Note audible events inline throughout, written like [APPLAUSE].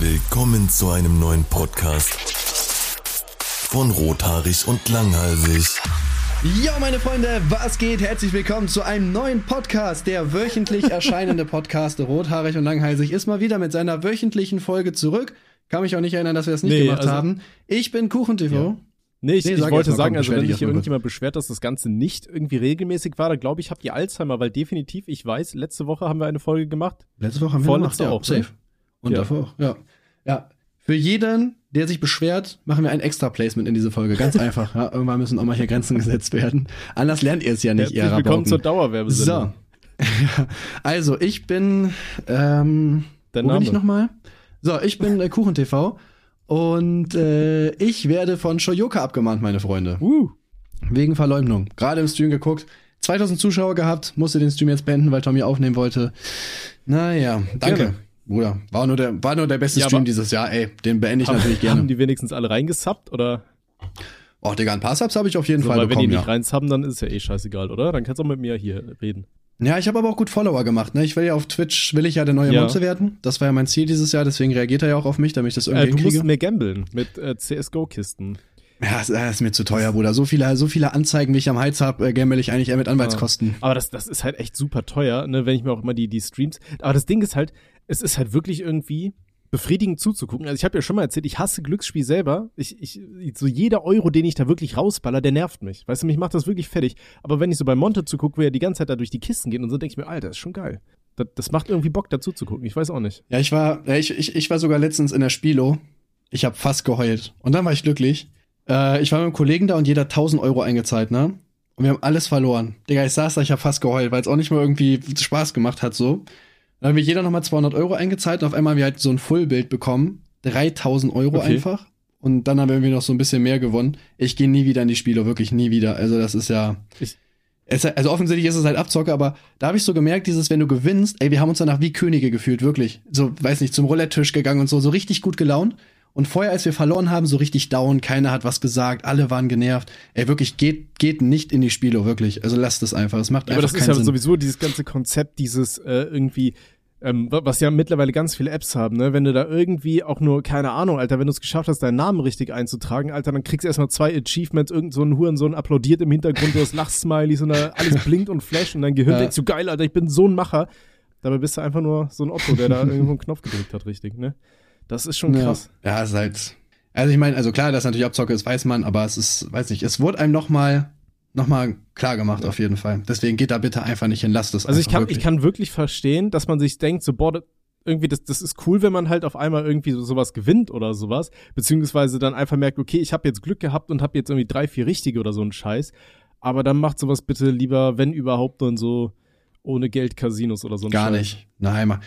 Willkommen zu einem neuen Podcast von Rothaarig und Langhalsig. Ja, meine Freunde, was geht? Herzlich willkommen zu einem neuen Podcast. Der wöchentlich erscheinende [LAUGHS] Podcast Rothaarig und Langhalsig ist mal wieder mit seiner wöchentlichen Folge zurück. Kann mich auch nicht erinnern, dass wir es nicht Nee, gemacht also- haben. Ich bin KuchenTV. Ja. Nee, ich, Nee, ich sag wollte mal, sagen, komm, also wenn sich irgendjemand beschwert, dass das Ganze nicht irgendwie regelmäßig war, dann glaube ich, habt ihr Alzheimer, weil definitiv, ich weiß, letzte Woche haben wir eine Folge gemacht. Letzte Woche haben wir Vorletzte gemacht, ja, auch, ne? Und Ja. davor auch, ja. Ja. Für jeden, der sich beschwert, machen wir ein extra Placement in diese Folge. Ganz [LAUGHS] einfach. Ja, irgendwann müssen auch mal hier Grenzen gesetzt werden. Anders lernt ihr es ja nicht, ihr willkommen zur Dauerwerbesendung. So. [LAUGHS] also, ich bin, ähm, Dein wo bin Name? ich nochmal? So, ich bin äh, KuchenTV und äh, ich werde von Shoyoka abgemahnt, meine Freunde. Uh, Wegen Verleumdung. Gerade im Stream geguckt. 2000 Zuschauer gehabt, musste den Stream jetzt beenden, weil Tommy aufnehmen wollte. Naja, danke. Gerne. Bruder, war nur der, war nur der beste Ja, Stream dieses Jahr, ey. Den beende ich haben, natürlich haben gerne. die wenigstens alle reingesubbt oder? Oh, Digga, ein paar Subs habe ich auf jeden So, Fall weil wenn die bekommen, nicht ja. reinsubben, dann ist es ja eh scheißegal, oder? Dann kannst du auch mit mir hier reden. Ja, ich habe aber auch gut Follower gemacht, ne? Ich will ja auf Twitch, will ich ja der neue Ja. Monte werden. Das war ja mein Ziel dieses Jahr, deswegen reagiert er ja auch auf mich, damit ich das irgendwie Äh, du hinkriege. musst mehr gambeln mit äh, CSGO-Kisten. Ja, das das ist mir zu teuer, Bruder. So viele, so viele Anzeigen, wie ich am Hals hab, äh, gamble ich eigentlich eher mit Anwaltskosten. Aber das, das ist halt echt super teuer, ne, wenn ich mir auch immer die, die Streams. Aber das Ding ist halt, es ist halt wirklich irgendwie befriedigend zuzugucken. Also ich habe ja schon mal erzählt, ich hasse Glücksspiel selber. Ich, ich, so jeder Euro, den ich da wirklich rausballer, der nervt mich. Weißt du, mich macht das wirklich fertig. Aber wenn ich so bei Monte zugucke, wo er die ganze Zeit da durch die Kisten geht und so, denke ich mir, Alter, ist schon geil. Das, das macht irgendwie Bock, dazu zu gucken. Ich weiß auch nicht. Ja, ich war, ja, ich, ich, ich war sogar letztens in der Spielo. Ich habe fast geheult. Und dann war ich glücklich. Äh, ich war mit einem Kollegen da und jeder hat 1000 Euro eingezahlt, ne? Und wir haben alles verloren. Digga, ich saß da, ich habe fast geheult, weil es auch nicht mal irgendwie Spaß gemacht hat, so. Dann haben wir jeder nochmal 200 Euro eingezahlt und auf einmal haben wir halt so ein Fullbild bekommen. 3000 Euro Okay. einfach. Und dann haben wir noch so ein bisschen mehr gewonnen. Ich gehe nie wieder in die Spiele, wirklich nie wieder. Also das ist ja. Ich- es, also offensichtlich ist es halt Abzocke, aber da habe ich so gemerkt, dieses, wenn du gewinnst, ey, wir haben uns danach wie Könige gefühlt, wirklich. So, weiß nicht, zum Roulette-Tisch gegangen und so, so richtig gut gelaunt. Und vorher, als wir verloren haben, so richtig down, keiner hat was gesagt, alle waren genervt. Ey, wirklich, geht, geht nicht in die Spiele, wirklich. Also lasst es einfach. Es macht Aber einfach das ist ja Sinn. sowieso dieses ganze Konzept, dieses äh, irgendwie, ähm, wa- was ja mittlerweile ganz viele Apps haben, ne? Wenn du da irgendwie auch nur, keine Ahnung, Alter, wenn du es geschafft hast, deinen Namen richtig einzutragen, Alter, dann kriegst du erstmal zwei Achievements, irgend so ein Hurensohn applaudiert im Hintergrund, du hast Lachsmileys und da alles blinkt und flasht und dein Gehirn Ja. denkt so geil, Alter, ich bin so ein Macher. Dabei bist du einfach nur so ein Otto, der da [LAUGHS] irgendwo einen Knopf gedrückt hat, richtig, ne? Das ist schon krass. Ja, ist halt. Also ich meine, also klar, dass natürlich Abzocke ist, weiß man, aber es ist, weiß nicht, es wurde einem noch mal, noch mal klar gemacht auf jeden Fall. Deswegen geht da bitte einfach nicht hin, lasst es Also ich einfach kann, wirklich. ich kann wirklich verstehen, dass man sich denkt, so, boah, irgendwie, das, das ist cool, wenn man halt auf einmal irgendwie so, sowas gewinnt oder sowas, beziehungsweise dann einfach merkt, okay, ich habe jetzt Glück gehabt und habe jetzt irgendwie drei, vier richtige oder so einen Scheiß, aber dann macht sowas bitte lieber, wenn überhaupt, dann so ohne Geld Casinos oder so ein Gar Scheiß. nicht. Nein, man.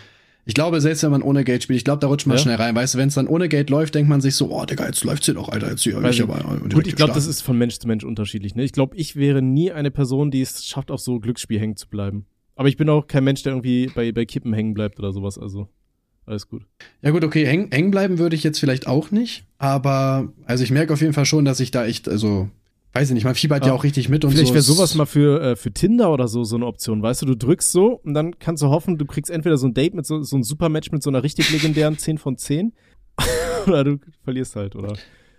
Ich glaube, selbst wenn man ohne Geld spielt, ich glaube, da rutscht man Ja? schnell rein. Weißt du, wenn es dann ohne Geld läuft, denkt man sich so, oh, Digga, jetzt läuft's hier doch, Alter, jetzt hier ich. aber Gut, ich glaube, das ist von Mensch zu Mensch unterschiedlich. Ne? Ich glaube, ich wäre nie eine Person, die es schafft, auf so Glücksspiel hängen zu bleiben. Aber ich bin auch kein Mensch, der irgendwie bei, bei Kippen hängen bleibt oder sowas. Also alles gut. Ja gut, okay, hängen hängen bleiben würde ich jetzt vielleicht auch nicht, aber also ich merke auf jeden Fall schon, dass ich da echt, also weiß ich nicht, man fiebert ja Ah, auch richtig mit und Vielleicht so. wäre sowas mal für, äh, für Tinder oder so so eine Option, weißt du, du drückst so und dann kannst du hoffen, du kriegst entweder so ein Date mit so, so ein Supermatch mit so einer richtig legendären 10 von 10 [LAUGHS] oder du verlierst halt, oder?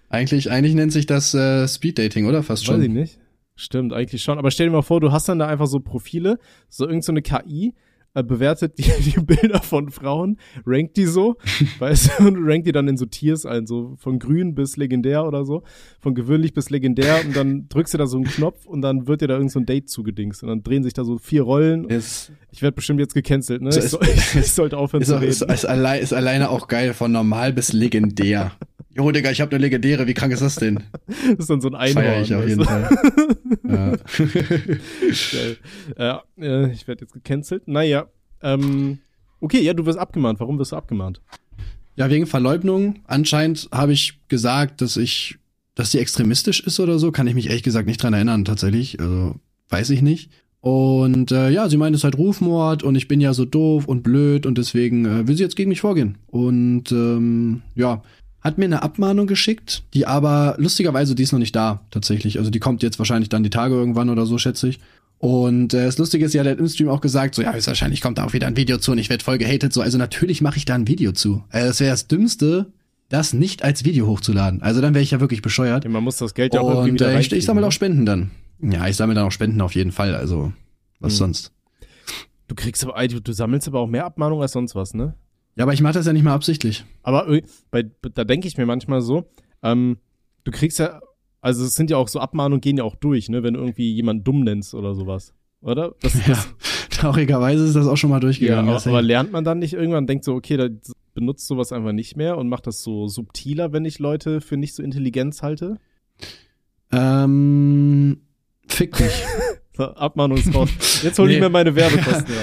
Eigentlich, eigentlich nennt sich das äh, Speed Dating, oder? Fast Weiß ich schon. nicht. Stimmt, eigentlich schon. Aber stell dir mal vor, du hast dann da einfach so Profile, so irgend so eine KI, äh, bewertet die, [LAUGHS] die Bilder von Frauen, rankt die so, [LAUGHS] weißt du, und rankt die dann in so Tiers ein, so von grün bis legendär oder so, von gewöhnlich bis legendär und dann drückst du da so einen Knopf und dann wird dir da irgend so ein Date zugedingst und dann drehen sich da so vier Rollen. Ist, Ich werde bestimmt jetzt gecancelt, ne? So Ich, ist- soll, [LAUGHS] ich sollte aufhören ist, zu auch, ist, reden. ist, allein, ist alleine auch geil, von normal bis legendär. Jo, Digga, ich habe eine legendäre, wie krank ist das denn? [LAUGHS] Das ist dann so ein Einhorn. Feier ich auf jeden? Fall. [LAUGHS] ja. Geil. Äh, ich werde jetzt gecancelt. Naja, ähm, okay, ja, du wirst abgemahnt. Warum wirst du abgemahnt? Ja, wegen Verleugnung. Anscheinend habe ich gesagt, dass ich, dass die extremistisch ist oder so. Kann ich mich ehrlich gesagt nicht dran erinnern, tatsächlich. Also, weiß ich nicht. Und äh, ja, sie meint, es ist halt Rufmord und ich bin ja so doof und blöd und deswegen äh, will sie jetzt gegen mich vorgehen. Und ähm, ja, hat mir eine Abmahnung geschickt, die aber lustigerweise, die ist noch nicht da, tatsächlich. Also die kommt jetzt wahrscheinlich dann die Tage irgendwann oder so, schätze ich. Und äh, das Lustige ist ja, der hat im Stream auch gesagt, so ja, wahrscheinlich kommt da auch wieder ein Video zu und ich werde voll gehatet. So, also natürlich mache ich da ein Video zu. Also das wäre das Dümmste, das nicht als Video hochzuladen. Also dann wäre ich ja wirklich bescheuert. Ja, man muss das Geld ja auch irgendwie Und wieder äh, ich, ich sammle ne? auch Spenden dann. Ja, ich sammle dann auch Spenden auf jeden Fall. Also was Hm. sonst? Du kriegst aber, du, du sammelst aber auch mehr Abmahnungen als sonst was, ne? Ja, aber ich mache das ja nicht mal absichtlich. Aber bei, da denke ich mir manchmal so, ähm, du kriegst ja, also es sind ja auch so Abmahnungen, gehen ja auch durch, ne, wenn du irgendwie jemanden dumm nennst oder sowas. Oder? Das, [LAUGHS] Ja, das, traurigerweise ist das auch schon mal durchgegangen. aber, Ja, safe. aber lernt man dann nicht irgendwann, denkt so, okay, da benutzt sowas einfach nicht mehr und macht das so subtiler, wenn ich Leute für nicht so Intelligenz halte? ähm, fick dich. [LAUGHS] So, Abmahnung ist raus. Jetzt hol ich Nee. mir meine Werbekosten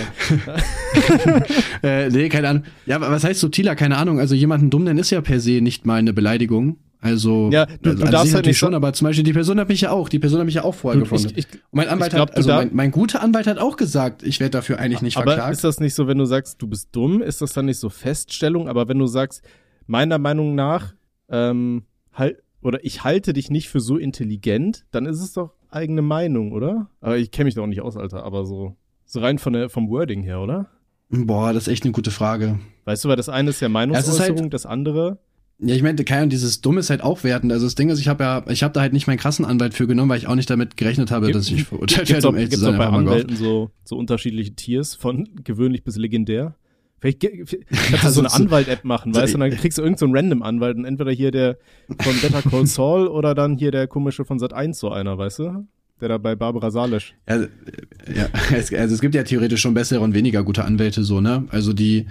rein. [LAUGHS] äh, nee, keine Ahnung. Ja, aber was heißt subtiler? Keine Ahnung. Also jemanden dumm nennen ist ja per se nicht mal eine Beleidigung. Also, Ja, du- du an darfst halt nicht schon, aber zum Beispiel die Person hat mich ja auch, die Person hat mich ja auch vorher gefunden. ich, ich, Und mein Anwalt ich glaub, hat, also mein, mein guter Anwalt hat auch gesagt, ich werde dafür eigentlich nicht aber verklagt. ist das nicht so, wenn du sagst, du bist dumm, ist das dann nicht so Feststellung? Aber wenn du sagst, meiner Meinung nach, ähm, halt, oder ich halte dich nicht für so intelligent, dann ist es doch eigene Meinung, oder? Aber ich kenne mich doch auch nicht aus, Alter, aber so, so rein von der, vom Wording her, oder? Boah, das ist echt eine gute Frage. Weißt du, weil das eine ist ja Meinungsäußerung, Ja, es ist das andere. Ja, ich meine, keine dieses Dumme ist halt auch wertend. Also das Ding ist, ich habe ja, ich habe da halt nicht meinen krassen Anwalt für genommen, weil ich auch nicht damit gerechnet habe, dass ich verurteilt werde, um ehrlich zu sein. auch bei. Anwälten so, so unterschiedliche Tiers, von [LAUGHS] gewöhnlich bis legendär. Vielleicht [LAUGHS] kannst du Ja, so eine so- so- Anwalt-App machen, weißt du, und dann kriegst du irgendeinen so random Anwalt und entweder hier der von Better Call Saul oder dann hier der komische von Sat 1 so einer, weißt du? Der da bei Barbara Salisch. Ja, ja, es, also es gibt ja theoretisch schon bessere und weniger gute Anwälte so, ne? Also die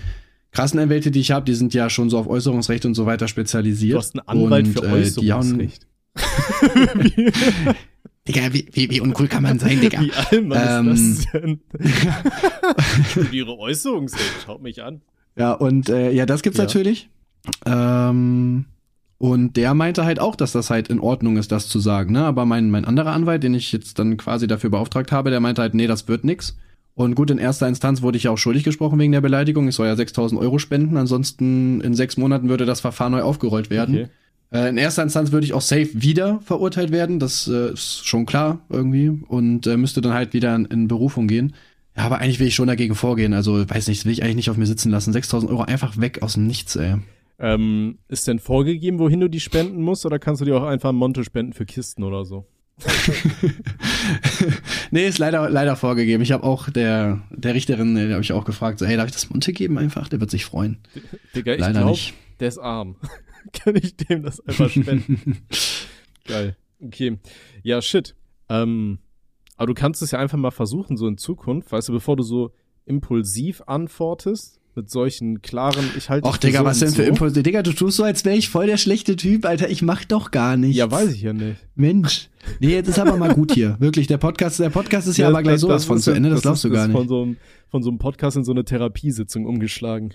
krassen Anwälte, die ich habe, die sind ja schon so auf Äußerungsrecht und so weiter spezialisiert. Du hast einen Anwalt und, für äh, Äußerungsrecht. [LAUGHS] [LAUGHS] Digga, wie, wie, wie uncool kann man sein, Digga? [LAUGHS] Wie allmann Ähm, ist das denn? [LAUGHS] ich studiere Äußerungsrecht, schaut mich an. Ja, und äh, ja, das gibt's Ja. natürlich. Ähm, und der meinte halt auch, dass das halt in Ordnung ist, das zu sagen, ne? Aber mein, mein anderer Anwalt, den ich jetzt dann quasi dafür beauftragt habe, der meinte halt, nee, das wird nix. Und gut, in erster Instanz wurde ich ja auch schuldig gesprochen wegen der Beleidigung. Ich soll ja 6000 Euro spenden, ansonsten in sechs Monaten würde das Verfahren neu aufgerollt werden. Okay. Äh, in erster Instanz würde ich auch safe wieder verurteilt werden, das äh, ist schon klar irgendwie und äh, müsste dann halt wieder in, in Berufung gehen. Ja, aber eigentlich will ich schon dagegen vorgehen, also weiß nicht, das will ich eigentlich nicht auf mir sitzen lassen. 6000 Euro einfach weg aus dem Nichts, ey. Ähm, ist denn vorgegeben, wohin du die spenden musst, oder kannst du dir auch einfach Monte spenden für Kisten oder so? [LAUGHS] nee, ist leider, leider vorgegeben. Ich habe auch der, der Richterin, äh, habe ich auch gefragt, so, hey, darf ich das Monte geben einfach? Der wird sich freuen. Digga, ich leider glaub, nicht. der ist arm. [LAUGHS] Kann ich dem das einfach spenden? [LAUGHS] Geil. Okay. Ja, shit. Ähm, aber du kannst es ja einfach mal versuchen, so in Zukunft, weißt du, bevor du so impulsiv antwortest, mit solchen klaren, ich halte für Digga, so was denn für so. Impulse? Digga, du tust so, als wäre ich voll der schlechte Typ, Alter. Ich mach doch gar nichts. Ja, weiß ich ja nicht. Mensch. Nee, jetzt ist aber mal gut hier. [LAUGHS] Wirklich, der Podcast, der Podcast ist ja, aber gleich sowas von zu ja- Ende, das, glaubst du gar nicht. Von so, einem, von so einem Podcast in so eine Therapiesitzung umgeschlagen.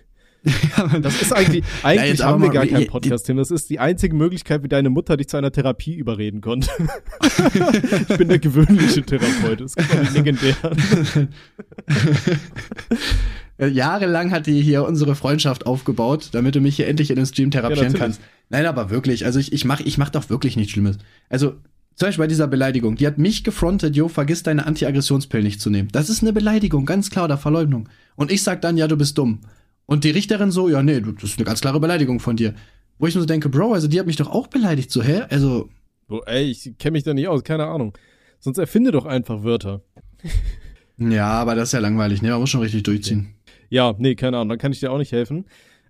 Das ist eigentlich, [LAUGHS] eigentlich aber haben wir gar keinen die- Podcast-Thema. Das ist die einzige Möglichkeit, wie deine Mutter dich zu einer Therapie überreden konnte. [LAUGHS] ich bin der gewöhnliche Therapeut. Das ist legendär. [LAUGHS] Äh, Jahrelang hat die hier unsere Freundschaft aufgebaut, damit du mich hier endlich in den Stream therapieren natürlich. kannst. Nein, aber wirklich, also ich, ich mach, ich mach doch wirklich nichts Schlimmes. Also, zum Beispiel bei dieser Beleidigung, die hat mich gefrontet, jo, vergiss deine Anti-Aggressionspille nicht zu nehmen. Das ist eine Beleidigung, ganz klar, oder Verleugnung. Und ich sag dann, ja, du bist dumm. Und die Richterin so, ja, nee, das ist eine ganz klare Beleidigung von dir. Wo ich mir so denke, Bro, also die hat mich doch auch beleidigt, so, hä? Also, So, ey, ich kenne mich da nicht aus, keine Ahnung. Sonst erfinde doch einfach Wörter. [LAUGHS] ja, aber das ist ja langweilig, ne? Man muss schon richtig durchziehen. Ja, nee, keine Ahnung, dann kann ich dir auch nicht helfen.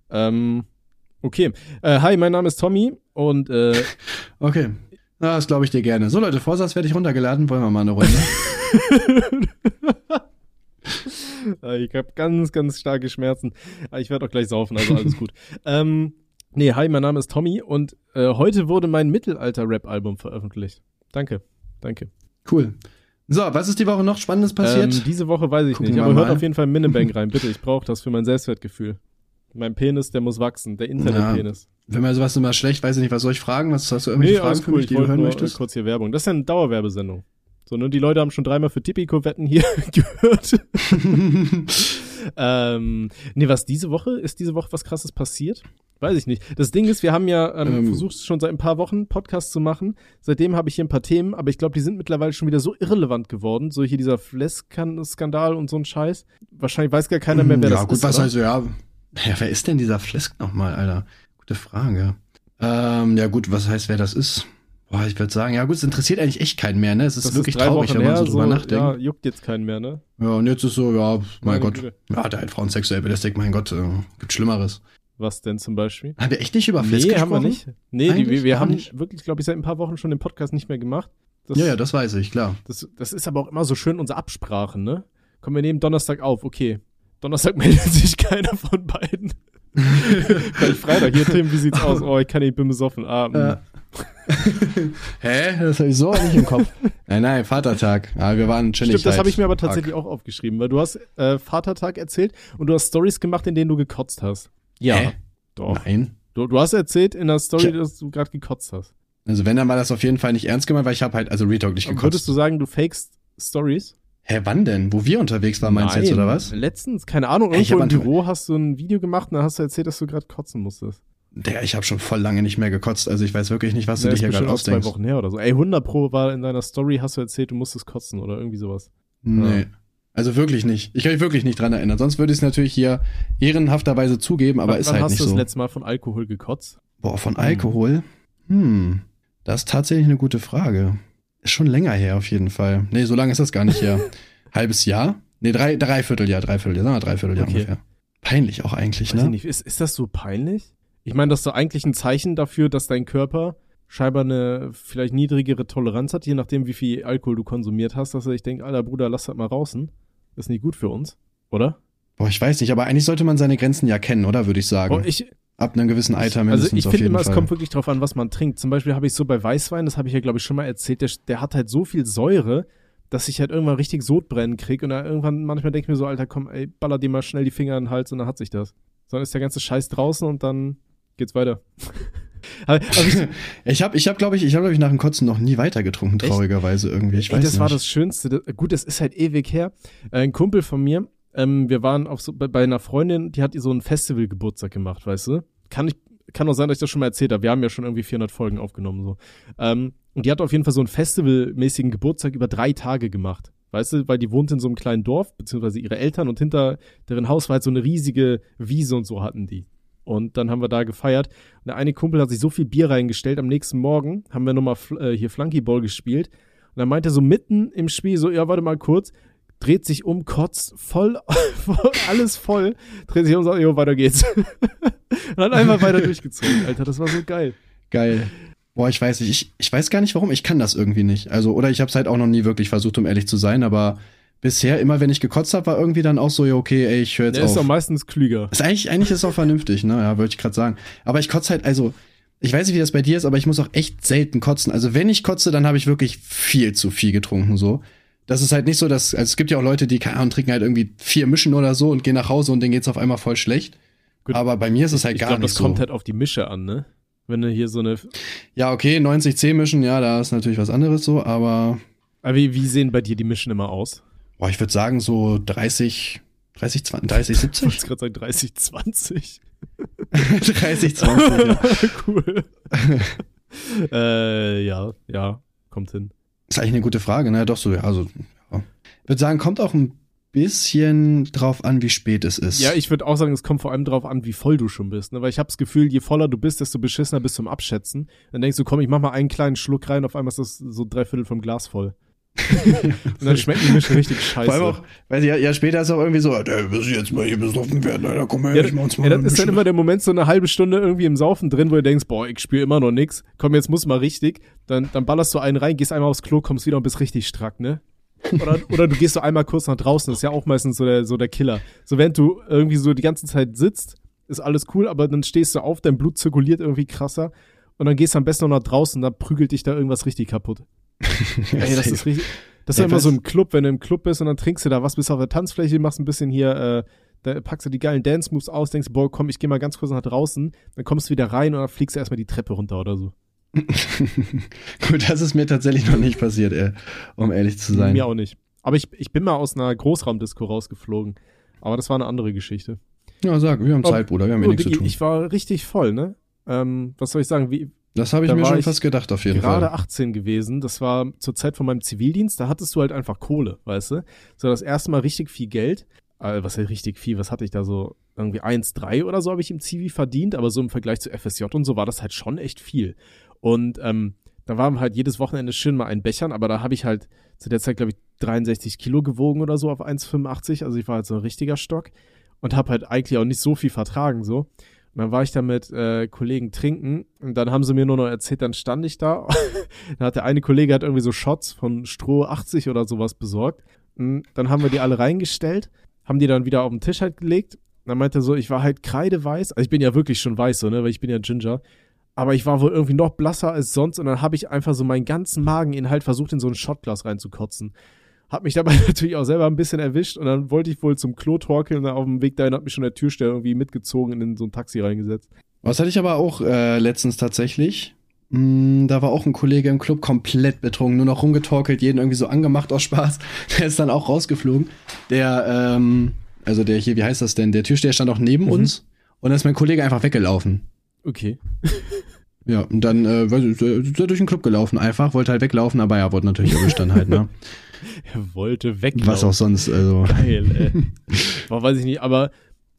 Ähm, okay. Äh, hi, mein Name ist Tommy und äh, [LAUGHS] Okay. Na, das glaube ich dir gerne. So, Leute, Vorsatz werde ich runtergeladen. Wollen wir mal eine Runde? [LAUGHS] [LAUGHS] Äh, Ich habe ganz, ganz starke Schmerzen. Aber Ich werde auch gleich saufen, also alles gut. [LAUGHS] ähm, nee, hi, mein Name ist Tommy und äh, heute wurde mein Mittelalter-Rap-Album veröffentlicht. Danke, danke. cool. So, was ist die Woche noch Spannendes passiert? Ähm, diese Woche weiß ich Gucken nicht, aber hört auf jeden Fall in Minnebank rein, bitte. Ich brauche das für mein Selbstwertgefühl. Mein Penis, der muss wachsen, der Internetpenis. Wenn mir sowas immer schlecht, weiß ich nicht, was soll ich fragen? Was hast du irgendwelche Nee, Fragen alles für cool, mich, ich die du hören nur möchtest? äh, kurz hier Werbung. Das ist ja eine Dauerwerbesendung. So, ne, die Leute haben schon dreimal für Tipico-Wetten hier [LAUGHS] gehört. [LAUGHS] ähm, nee, was diese Woche, ist diese Woche was krasses passiert? Weiß ich nicht. Das Ding ist, wir haben ja ähm, Ähm. versucht schon seit ein paar Wochen Podcast zu machen. Seitdem habe ich hier ein paar Themen, aber ich glaube, die sind mittlerweile schon wieder so irrelevant geworden. So hier dieser Fleskan-Skandal und so ein Scheiß. Wahrscheinlich weiß gar keiner mehr, wer ja, das gut, ist. was oder? also, ja. Ja, wer ist denn dieser Flesk nochmal, Alter? Gute Frage. Ähm, ja, gut, was heißt, wer das ist? Boah, ich würde sagen, ja gut, es interessiert eigentlich echt keinen mehr, ne? Es ist das wirklich ist traurig, Wochen wenn man so drüber nachdenkt. Ja, juckt jetzt keinen mehr, ne? Ja, und jetzt ist so, ja, mein Meine Gott. Güte. Ja, der hat Frauen sexuell belästigt, mein Gott, äh, gibt Schlimmeres. Was denn zum Beispiel? Haben wir echt nicht über Flesk nee, gesprochen? haben wir nicht. Nee, die, wir, wir haben nicht. wirklich, glaube ich, seit ein paar Wochen schon den Podcast nicht mehr gemacht. Das, Ja, ja, das weiß ich, klar. Das, das ist aber auch immer so schön unsere Absprachen, ne? Kommen wir nehmen Donnerstag auf, okay. Donnerstag [LAUGHS] meldet sich keiner von beiden. [LAUGHS] Vielleicht Freitag, hier Tim, wie sieht's aus? Oh, ich kann nicht, ich bin besoffen. Ah, mm. [LAUGHS] Hä? Das habe ich so nicht im Kopf. [LAUGHS] nein, nein, Vatertag. Ja, wir waren chillig Stimmt, das habe ich mir aber Tag. tatsächlich auch aufgeschrieben, weil du hast äh, Vatertag erzählt und du hast Stories gemacht, in denen du gekotzt hast. Ja, Hä? doch. Nein. Du, du hast erzählt in der Story, Ja. dass du gerade gekotzt hast. Also wenn, dann war das auf jeden Fall nicht ernst gemeint, weil ich habe halt, also Retalk nicht gekotzt. Würdest du sagen, du fakest Stories? Hä, wann denn? Wo wir unterwegs waren, meinst du jetzt, oder was? Letztens, keine Ahnung, Ey, ich irgendwo im Büro hast du ein Video gemacht und dann hast du erzählt, dass du gerade kotzen musstest. Der, ich habe schon voll lange nicht mehr gekotzt, also ich weiß wirklich nicht, was du Ja, dir ist hier gerade auch zwei ausdenkst. Wochen her oder so. Ey, 100 Pro war in deiner Story, hast du erzählt, du musstest kotzen oder irgendwie sowas. Nee. Ja. Also wirklich nicht. Ich kann mich wirklich nicht dran erinnern. Sonst würde ich es natürlich hier ehrenhafterweise zugeben, aber wann, ist wann halt hast nicht du das so. letzte Mal von Alkohol gekotzt? Boah, von Alkohol? Hm. Das ist tatsächlich eine gute Frage. Ist schon länger her auf jeden Fall. Nee, so lange ist das gar nicht her. [LAUGHS] Halbes Jahr? Nee, drei, Dreivierteljahr, Dreivierteljahr, sagen wir Dreivierteljahr Okay. ungefähr. Peinlich auch eigentlich, Weiß ne? nicht, ist, ist das so peinlich? Ich meine, das ist doch eigentlich ein Zeichen dafür, dass dein Körper scheinbar eine vielleicht niedrigere Toleranz hat, je nachdem, wie viel Alkohol du konsumiert hast, dass er sich denkt, alter Bruder, lass das mal. Das ist nicht gut für uns, oder? Boah, ich weiß nicht, aber eigentlich sollte man seine Grenzen ja kennen, oder? Würde ich sagen. Oh, ich, Ab einem gewissen Alter also mindestens ich auf finde immer, es Fall. kommt wirklich drauf an, was man trinkt. Zum Beispiel habe ich so bei Weißwein, das habe ich ja, glaube ich, schon mal erzählt, der, der hat halt so viel Säure, dass ich halt irgendwann richtig Sodbrennen krieg und dann irgendwann manchmal denke ich mir so, Alter, komm, ey, baller dir mal schnell die Finger in den Hals und dann hat sich das. Sondern ist der ganze Scheiß draußen und dann geht's weiter. [LAUGHS] aber, aber ich, Ich [LAUGHS] habe, ich hab, glaube ich, ich habe, glaube ich, nach dem Kotzen noch nie weiter getrunken, Echt? traurigerweise irgendwie. Ich Ey, weiß das nicht. war das Schönste. Das, gut, das ist halt ewig her. Äh, Ein Kumpel von mir, ähm, wir waren auf so, bei, bei einer Freundin, die hat so einen Festival-Geburtstag gemacht, weißt du? Kann ich, kann auch sein, dass ich das schon mal erzählt habe. Wir haben ja schon irgendwie 400 Folgen aufgenommen, so. Ähm, und die hat auf jeden Fall so einen festivalmäßigen Geburtstag über drei Tage gemacht. Weißt du, weil die wohnt in so einem kleinen Dorf, beziehungsweise ihre Eltern und hinter deren Haus war halt so eine riesige Wiese und so hatten die. Und dann haben wir da gefeiert. Und der eine Kumpel hat sich so viel Bier reingestellt. Am nächsten Morgen haben wir nochmal äh, hier Flunkyball gespielt. Und dann meinte er so mitten im Spiel so, ja, warte mal kurz, dreht sich um, kotzt, voll, [LAUGHS] voll alles voll, dreht sich um und sagt, jo, weiter geht's. [LAUGHS] und hat einfach weiter [LAUGHS] durchgezogen, Alter, das war so geil. Geil. Boah, ich weiß nicht. Ich, ich weiß gar nicht warum. Ich kann das irgendwie nicht. Also, oder ich habe es halt auch noch nie wirklich versucht, um ehrlich zu sein, aber bisher, immer wenn ich gekotzt habe, war irgendwie dann auch so, ja, okay, ey, ich höre jetzt Der ist auf. doch meistens klüger. Ist eigentlich, eigentlich ist es auch vernünftig, ne? Ja, wollte ich gerade sagen. Aber ich kotze halt, also, ich weiß nicht, wie das bei dir ist, aber ich muss auch echt selten kotzen. Also, wenn ich kotze, dann habe ich wirklich viel zu viel getrunken, so. Das ist halt nicht so, dass, also es gibt ja auch Leute, die, keine Ahnung, trinken halt irgendwie vier Mischen oder so und gehen nach Hause und denen geht's auf einmal voll schlecht. Gut, aber bei mir ist es halt ich gar glaube, nicht das so. kommt halt auf die Mische an, ne? Wenn du hier so eine. Ja, okay, 90-10 mischen, ja, da ist natürlich was anderes so, aber Aber wie, wie sehen bei dir die Mischen immer aus? Boah, ich würde sagen so 30, 30, 20, 30, Ich 70? wollte gerade sagen 30, 20. 30, 20, ja. [LAUGHS] cool. [LAUGHS] äh, ja, ja, kommt hin. Ist eigentlich eine gute Frage, ne? Doch so, ja, also, ja. Ich würde sagen, kommt auch ein bisschen drauf an, wie spät es ist. Ja, ich würde auch sagen, es kommt vor allem darauf an, wie voll du schon bist. Ne? Weil ich habe das Gefühl, je voller du bist, desto beschissener bist du im Abschätzen. Dann denkst du, komm, ich mach mal einen kleinen Schluck rein, auf einmal ist das so drei Viertel vom Glas voll. [LAUGHS] Und dann schmecken die Mischen richtig scheiße. Vor allem auch, weiß ich, ja, ja, später ist auch irgendwie so, ey, wir müssen jetzt mal hier besoffen werden, Alter, komm her, ja, ich mach uns mal ja, das ist dann immer der Moment, so eine halbe Stunde irgendwie im Saufen drin, wo du denkst, boah, ich spüre immer noch nix. Komm, jetzt muss mal richtig. Dann, dann ballerst du einen rein, gehst einmal aufs Klo, kommst wieder und bist richtig strack, ne? Oder, [LAUGHS] oder du gehst so einmal kurz nach draußen, das ist ja auch meistens so der, so der Killer. So, während du irgendwie so die ganze Zeit sitzt, ist alles cool, aber dann stehst du auf, dein Blut zirkuliert irgendwie krasser und dann gehst du am besten noch nach draußen, dann prügelt dich da irgendwas richtig kaputt. [LAUGHS] Ja, Ey, das ist richtig. Das ist Ja, ja immer so ein Club, wenn du im Club bist und dann trinkst du da was, bist auf der Tanzfläche, machst ein bisschen hier, äh, da packst du die geilen Dance-Moves aus, denkst, boah, komm, ich geh mal ganz kurz nach draußen, dann kommst du wieder rein und dann fliegst du erstmal die Treppe runter oder so. [LAUGHS] Gut, das ist mir tatsächlich noch nicht passiert, ey, um ehrlich zu sein. Mir auch nicht. Aber ich, ich bin mal aus einer Großraumdisco rausgeflogen. Aber das war eine andere Geschichte. Ja, sag, wir haben Zeit, Bruder, wir haben ja Oh, nichts zu Diggi, tun. ich war richtig voll, ne? Ähm, was soll ich sagen? Wie, Das habe ich da mir schon fast gedacht, auf jeden gerade Fall. 18 gewesen. Das war zur Zeit von meinem Zivildienst. Da hattest du halt einfach Kohle, weißt du? So das erste Mal richtig viel Geld. Äh, was heißt richtig viel? Was hatte ich da so? Irgendwie 1,3 oder so habe ich im Zivi verdient. Aber so im Vergleich zu FSJ und so war das halt schon echt viel. Und ähm, da waren wir halt jedes Wochenende schön mal ein Bechern. Aber da habe ich halt zu der Zeit, glaube ich, 63 Kilo gewogen oder so auf 1,85. Also ich war halt so ein richtiger Stock. Und habe halt eigentlich auch nicht so viel vertragen, so. Und dann war ich da mit äh, Kollegen trinken und dann haben sie mir nur noch erzählt, dann stand ich da. [LAUGHS] da hat der eine Kollege hat irgendwie so Shots von Stroh 80 oder sowas besorgt. Und dann haben wir die alle reingestellt, haben die dann wieder auf den Tisch halt gelegt. Dann meinte er so, ich war halt kreideweiß. Also ich bin ja wirklich schon weiß, so, ne, weil ich bin ja Ginger. Aber ich war wohl irgendwie noch blasser als sonst und dann habe ich einfach so meinen ganzen Mageninhalt versucht, in so ein Shotglas reinzukotzen. Hab mich dabei [LAUGHS] natürlich auch selber ein bisschen erwischt und dann wollte ich wohl zum Klo torkeln und auf dem Weg dahin hat mich schon der Türsteher irgendwie mitgezogen und in so ein Taxi reingesetzt. Was hatte ich aber auch äh, letztens tatsächlich. Mm, da war auch ein Kollege im Club komplett betrunken, nur noch rumgetorkelt, jeden irgendwie so angemacht aus Spaß. [LAUGHS] Der ist dann auch rausgeflogen. Der, ähm, also der hier, wie heißt das denn? Der Türsteher stand auch neben Mhm. uns und dann ist mein Kollege einfach weggelaufen. Okay. [LAUGHS] Ja, und dann äh, ist er durch den Club gelaufen einfach, wollte halt weglaufen, aber ja, wurde natürlich erwischt dann halt, ne? Er [LAUGHS] wollte weglaufen. Was auch sonst, also. Geil, ey. [LAUGHS] Boah, weiß ich nicht, aber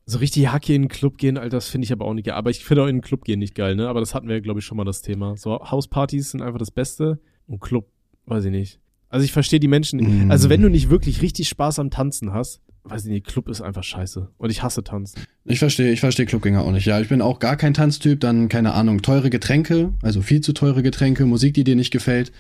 so richtig Hacke in den Club gehen, Alter, das finde ich aber auch nicht geil. Aber ich finde auch in den Club gehen nicht geil, ne? Aber das hatten wir, glaube ich, schon mal das Thema. So Hauspartys sind einfach das Beste und Club, weiß ich nicht. Also ich verstehe die Menschen. Mm. Also wenn du nicht wirklich richtig Spaß am Tanzen hast, weiß ich nicht, Club ist einfach scheiße. Und ich hasse Tanzen. Ich verstehe, ich verstehe Clubgänger auch nicht. Ja, ich bin auch gar kein Tanztyp, dann keine Ahnung, teure Getränke, also viel zu teure Getränke, Musik, die dir nicht gefällt.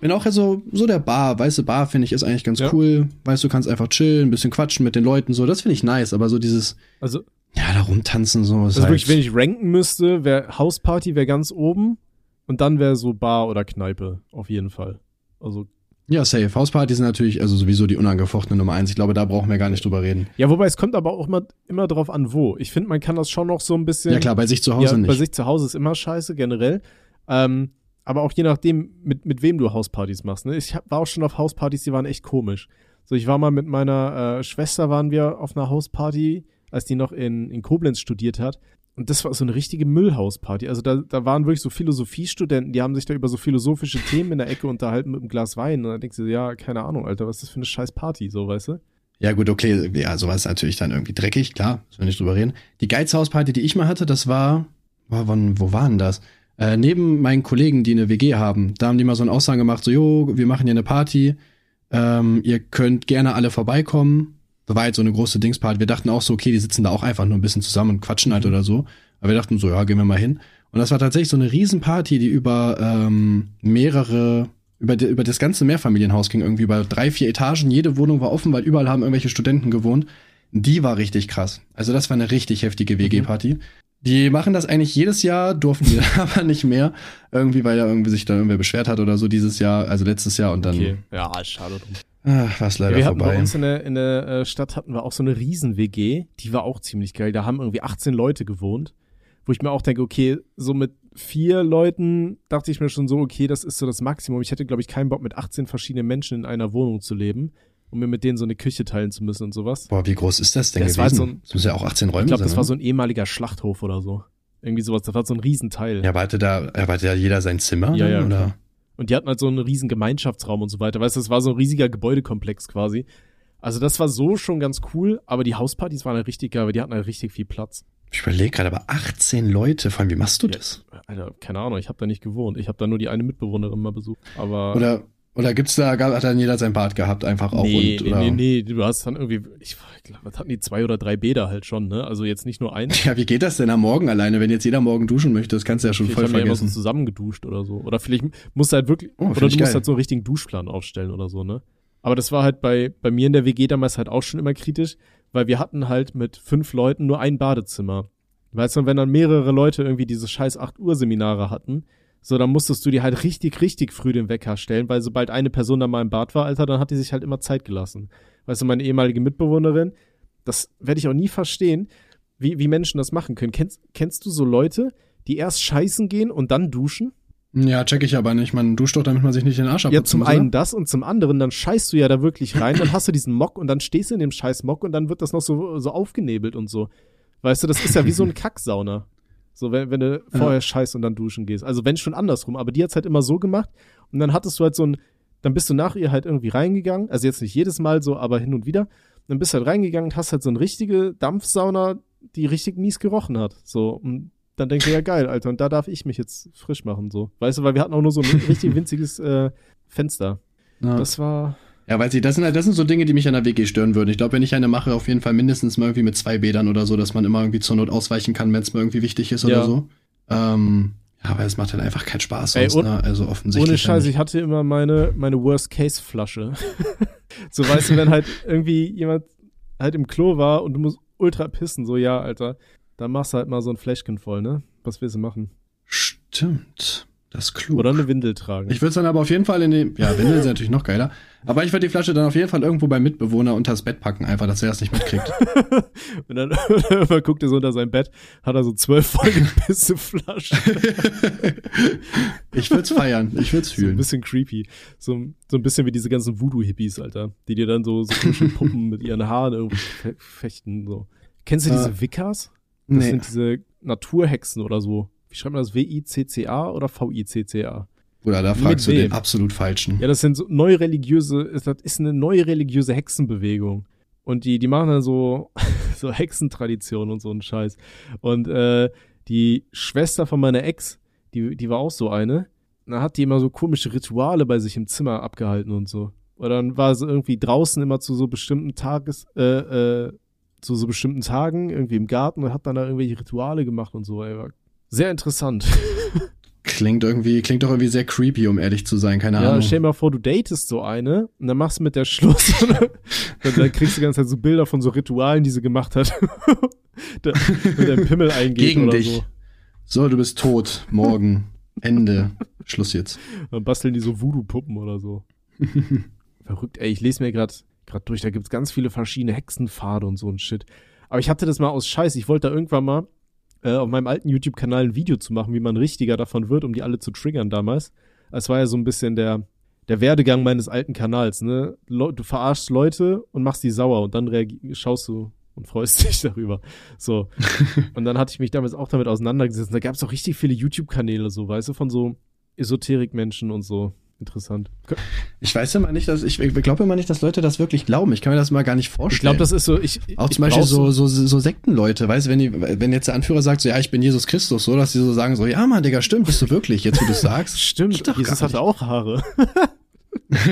Bin auch so so der Bar, weiße Bar finde ich ist eigentlich ganz Ja. cool. Weißt du, kannst einfach chillen, ein bisschen quatschen mit den Leuten so, das finde ich nice, aber so dieses Also, ja, da rumtanzen so ist also halt, wirklich, wenn ich ranken müsste, wäre Hausparty wäre ganz oben und dann wäre so Bar oder Kneipe, auf jeden Fall. Also Ja, safe. Hausparty sind natürlich also sowieso die unangefochtene Nummer eins. Ich glaube, da brauchen wir gar nicht drüber reden. Ja, wobei es kommt aber auch immer, immer drauf an, wo. Ich finde, man kann das schon noch so ein bisschen. Ja klar, bei sich zu Hause ja, nicht. bei sich zu Hause ist immer scheiße, generell. Ähm, aber auch je nachdem, mit, mit wem du Hauspartys machst. Ne? Ich hab, war auch schon auf Hauspartys, die waren echt komisch. So, ich war mal mit meiner äh, Schwester, waren wir auf einer Hausparty, als die noch in, in Koblenz studiert hat. Und das war so eine richtige Müllhausparty. Also da, da waren wirklich so Philosophiestudenten, die haben sich da über so philosophische Themen in der Ecke unterhalten mit einem Glas Wein. Und dann denkst du, ja, keine Ahnung, Alter, was ist das für eine scheiß Party, so, weißt du? Ja, gut, okay. Ja, sowas ist natürlich dann irgendwie dreckig, klar, müssen wir nicht drüber reden. Die geilste Hausparty, die ich mal hatte, das war, war wann, wo waren das? Äh, neben meinen Kollegen, die eine WG haben, da haben die mal so eine Aussage gemacht, so, jo, wir machen hier eine Party, ähm, ihr könnt gerne alle vorbeikommen. War halt so eine große Dingsparty. Wir dachten auch so, okay, die sitzen da auch einfach nur ein bisschen zusammen und quatschen halt oder so. Aber wir dachten so, ja, gehen wir mal hin. Und das war tatsächlich so eine Riesenparty, die über ähm, mehrere, über, über das ganze Mehrfamilienhaus ging, irgendwie über drei, vier Etagen. Jede Wohnung war offen, weil überall haben irgendwelche Studenten gewohnt. Die war richtig krass. Also das war eine richtig heftige WG-Party. Die machen das eigentlich jedes Jahr, durften wir [LAUGHS] aber nicht mehr. Irgendwie, weil ja irgendwie sich da irgendwer beschwert hat oder so dieses Jahr, also letztes Jahr und dann Okay. Ja, schade drum. Ach, war es leider wir hatten bei uns in der, in der äh, Stadt hatten wir auch so eine Riesen-WG, die war auch ziemlich geil. Da haben irgendwie 18 Leute gewohnt, wo ich mir auch denke, okay, so mit vier Leuten dachte ich mir schon so, okay, das ist so das Maximum. Ich hätte, glaube ich, keinen Bock, mit 18 verschiedenen Menschen in einer Wohnung zu leben, um mir mit denen so eine Küche teilen zu müssen und sowas. Boah, wie groß ist das denn Das war gewesen? so ein- das muss ja auch 18 Räume Ich glaube, sein. das war ne? so ein ehemaliger Schlachthof oder so. Irgendwie sowas, das war so ein Riesenteil. ja, aber hatte da, hatte da jeder sein Zimmer? Ja, dann, ja, oder? Und die hatten halt so einen riesen Gemeinschaftsraum und so weiter. Weißt du, das war so ein riesiger Gebäudekomplex quasi. Also das war so schon ganz cool, aber die Hauspartys waren halt richtig geil, weil die hatten halt richtig viel Platz. Ich überlege gerade, aber 18 Leute, vor allem, wie machst du das? Alter, keine Ahnung, ich habe da nicht gewohnt. Ich habe da nur die eine Mitbewohnerin mal besucht. Aber Oder, oder gibt's da, hat dann jeder sein Bad gehabt, einfach auch nee, und, nee, oder? nee, nee, du hast dann irgendwie, ich glaube, was hatten die zwei oder drei Bäder halt schon, ne? Also jetzt nicht nur eins. Ja, wie geht das denn am Morgen alleine, wenn jetzt jeder morgen duschen möchte? Das kannst du ja schon Vielleicht voll haben wir ja immer so vergessen. zusammen geduscht oder so. Oder vielleicht musst du halt wirklich, Oh, oder du musst geil. halt so einen richtigen Duschplan aufstellen oder so, ne? Aber das war halt bei, bei mir in der WG damals halt auch schon immer kritisch, weil wir hatten halt mit fünf Leuten nur ein Badezimmer. Weißt du, wenn dann mehrere Leute irgendwie diese scheiß 8 Uhr Seminare hatten, so, dann musstest du dir halt richtig, richtig früh den Wecker stellen, weil sobald eine Person da mal im Bad war, Alter, dann hat die sich halt immer Zeit gelassen. Weißt du, meine ehemalige Mitbewohnerin, das werde ich auch nie verstehen, wie, wie Menschen das machen können. Kennst, kennst du so Leute, die erst scheißen gehen und dann duschen? Ja, check ich aber nicht. Man duscht doch, damit man sich nicht den Arsch abputzen Ja, zum muss, einen oder? das und zum anderen, dann scheißt du ja da wirklich rein, dann hast du diesen Mock und dann stehst du in dem scheiß Mock und dann wird das noch so, so aufgenebelt und so. Weißt du, das ist ja wie so ein [LAUGHS] Kacksauna. So, wenn, wenn du vorher scheißt und dann duschen gehst. Also wenn schon andersrum, aber die hat's halt immer so gemacht und dann hattest du halt so ein, dann bist du nach ihr halt irgendwie reingegangen, also jetzt nicht jedes Mal so, aber hin und wieder. Dann bist du halt reingegangen und hast halt so eine richtige Dampfsauna, die richtig mies gerochen hat. So, und dann denkst du, ja geil, Alter, und da darf ich mich jetzt frisch machen, so. Weißt du, weil wir hatten auch nur so ein richtig [LAUGHS] winziges äh, Fenster. Ja. Das war, Ja, weiß ich, das sind, halt- das sind so Dinge, die mich an der WG stören würden. Ich glaube, wenn ich eine mache, auf jeden Fall mindestens mal irgendwie mit zwei Bädern oder so, dass man immer irgendwie zur Not ausweichen kann, wenn es mal irgendwie wichtig ist Ja. oder so. Ähm, ja, aber es macht halt einfach keinen Spaß Ey, sonst, und- ne? Also offensichtlich. Ohne Scheiß, ich hatte immer meine, meine Worst-Case-Flasche. [LAUGHS] so weißt du, wenn halt irgendwie jemand halt im Klo war und du musst ultra pissen, so ja, Alter, dann machst du halt mal so ein Fläschchen voll, ne? Was willst du machen? Stimmt. Das ist klug. Oder eine Windel tragen. Ich würde es dann aber auf jeden Fall in den, ja, Windeln sind natürlich noch geiler. Aber ich würde die Flasche dann auf jeden Fall irgendwo beim Mitbewohner unters Bett packen, einfach, dass er das nicht mitkriegt. [LAUGHS] [LAUGHS] und dann guckt er so unter sein Bett, hat er so zwölf volle [LAUGHS] Pisseflaschen. ich würde es feiern, ich würde es So ein fühlen. bisschen creepy. So, so ein bisschen wie diese ganzen Voodoo-Hippies, Alter. Die dir dann so, so komische Puppen mit ihren Haaren irgendwie fe fechten, so. Kennst du diese Äh, Wickas? Das nee. sind diese Naturhexen oder so. Wie schreibt man das? W-I-C-C-A oder V-I-C-C-A? Oder da fragst du Mit den wem? absolut falschen. Ja, das sind so neue religiöse, das ist eine neue religiöse Hexenbewegung. Und die, die machen dann so, [LAUGHS] so Hexentradition und so einen Scheiß. Und äh, die Schwester von meiner Ex, die, die war auch so eine. Da hat die immer so komische Rituale bei sich im Zimmer abgehalten und so. Oder dann war sie irgendwie draußen immer zu so bestimmten Tages, äh, äh, zu so bestimmten Tagen irgendwie im Garten und hat dann da irgendwelche Rituale gemacht und so. Ey, war sehr interessant. Klingt irgendwie, klingt doch irgendwie sehr creepy, um ehrlich zu sein, keine Ja, Ahnung. stell dir mal vor, du datest so eine und dann machst du mit der Schluss [LAUGHS] und dann, kriegst du die ganze Zeit so Bilder von so Ritualen, die sie gemacht hat. [LAUGHS] mit deinem Pimmel eingeht Gegen oder dich. so. So, du bist tot. Morgen. Ende. Schluss jetzt. Dann basteln die so Voodoo-Puppen oder so. [LAUGHS] Verrückt, ey, ich lese mir gerade grad durch, da gibt's ganz viele verschiedene Hexenpfade und so ein Shit. Aber ich hatte das mal aus Scheiß, ich wollte da irgendwann mal äh, auf meinem alten YouTube-Kanal ein Video zu machen, wie man richtiger davon wird, um die alle zu triggern damals. Es war ja so ein bisschen der, der Werdegang meines alten Kanals, ne? Du verarschst Leute und machst die sauer und dann schaust du und freust [LAUGHS] dich darüber. So. [LAUGHS] und dann hatte ich mich damals auch damit auseinandergesetzt. Da gab's auch richtig viele YouTube-Kanäle, so, weißt du, von so Esoterik-Menschen und so. Interessant. Ich weiß immer nicht, dass ich, ich glaube immer nicht, dass Leute das wirklich glauben. Ich kann mir das mal gar nicht vorstellen. Ich glaube, das ist so, ich, auch zum Beispiel so, so, so Sektenleute, weißt du, wenn, die, wenn jetzt der Anführer sagt, so, ja, ich bin Jesus Christus, so, dass die so sagen, so, ja, Mann, Digga, stimmt, bist du wirklich, jetzt wo du es sagst. [LAUGHS] Stimmt, Jesus hatte auch Haare. [LAUGHS]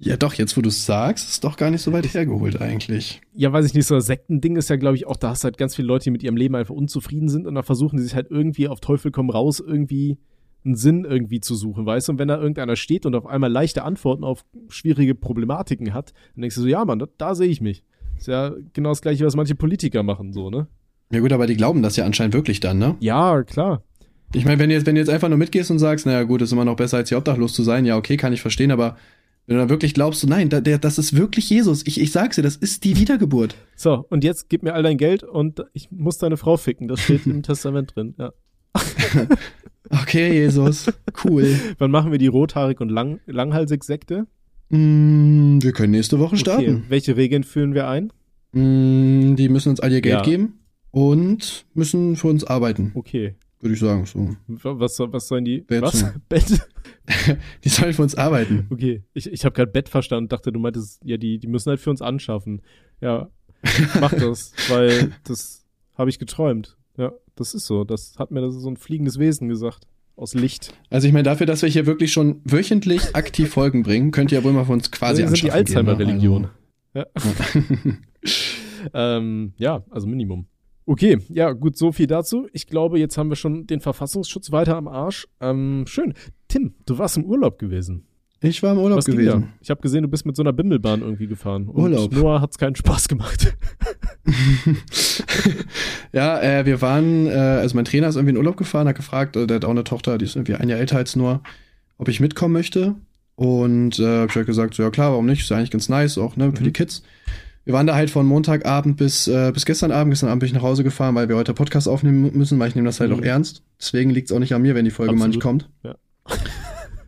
Ja, doch, jetzt wo du es sagst, ist doch gar nicht so weit hergeholt eigentlich. Ja, weiß ich nicht, so ein Sektending ist ja, glaube ich, auch, da hast du halt ganz viele Leute, die mit ihrem Leben einfach unzufrieden sind und dann versuchen die sich halt irgendwie auf Teufel komm raus irgendwie einen Sinn irgendwie zu suchen, weißt du? Und wenn da irgendeiner steht und auf einmal leichte Antworten auf schwierige Problematiken hat, dann denkst du so, ja, Mann, da, da sehe ich mich. Ist ja genau das gleiche, was manche Politiker machen, so, ne? Ja gut, aber die glauben das ja anscheinend wirklich dann, ne? Ja, klar. Ich meine, wenn du jetzt, wenn du jetzt einfach nur mitgehst und sagst, naja gut, ist immer noch besser als hier obdachlos zu sein, ja okay, kann ich verstehen, aber wenn du dann wirklich glaubst, so, nein, da, der, das ist wirklich Jesus, ich, ich sag's dir, das ist die Wiedergeburt. So, und jetzt gib mir all dein Geld und ich muss deine Frau ficken. Das steht im [LAUGHS] Testament drin, ja. [LAUGHS] Okay, Jesus, cool. [LAUGHS] Wann machen wir die rothaarig und lang, langhalsig Sekte? Mm, wir können nächste Woche Okay, starten. welche Regeln führen wir ein? Mm, die müssen uns all ihr Geld Ja. geben und müssen für uns arbeiten, Okay. würde ich sagen. So. Was, was sollen die? Bett was? [LAUGHS] Bett? [LAUGHS] Die sollen für uns arbeiten. Okay. Ich, ich habe gerade Bett verstanden, dachte, du meintest, ja, die, die müssen halt für uns anschaffen. Ja, mach das, weil das habe ich geträumt. Ja, das ist so. Das hat mir das so ein fliegendes Wesen gesagt. Aus Licht. Also ich meine, dafür, dass wir hier wirklich schon wöchentlich aktiv Folgen bringen, könnt ihr ja wohl mal von uns quasi das die anschaffen gehen, ne? Alzheimer-Religion. Ja. Also, [LAUGHS] ähm, ja, also Minimum. Okay, ja, gut, so viel dazu. Ich glaube, jetzt haben wir schon den Verfassungsschutz weiter am Arsch. Ähm, schön. Tim, du warst im Urlaub gewesen. Ich war im Urlaub Was gewesen. Ich habe gesehen, du bist mit so einer Bimmelbahn irgendwie gefahren. Und Urlaub. Noah hat's keinen Spaß gemacht. [LAUGHS] Ja, äh, wir waren, äh, also mein Trainer ist irgendwie in Urlaub gefahren, hat gefragt, äh, der hat auch eine Tochter, die ist irgendwie ein Jahr älter als nur, ob ich mitkommen möchte. Und äh, hab ich halt gesagt, so ja klar, warum nicht? Ist ja eigentlich ganz nice, auch ne, für Mhm. die Kids. Wir waren da halt von Montagabend bis, äh, bis gestern Abend. Gestern Abend bin ich nach Hause gefahren, weil wir heute Podcast aufnehmen müssen, weil ich nehme das halt Mhm. auch ernst. Deswegen liegt's auch nicht an mir, wenn die Folge mal nicht Absolut. kommt. Ja.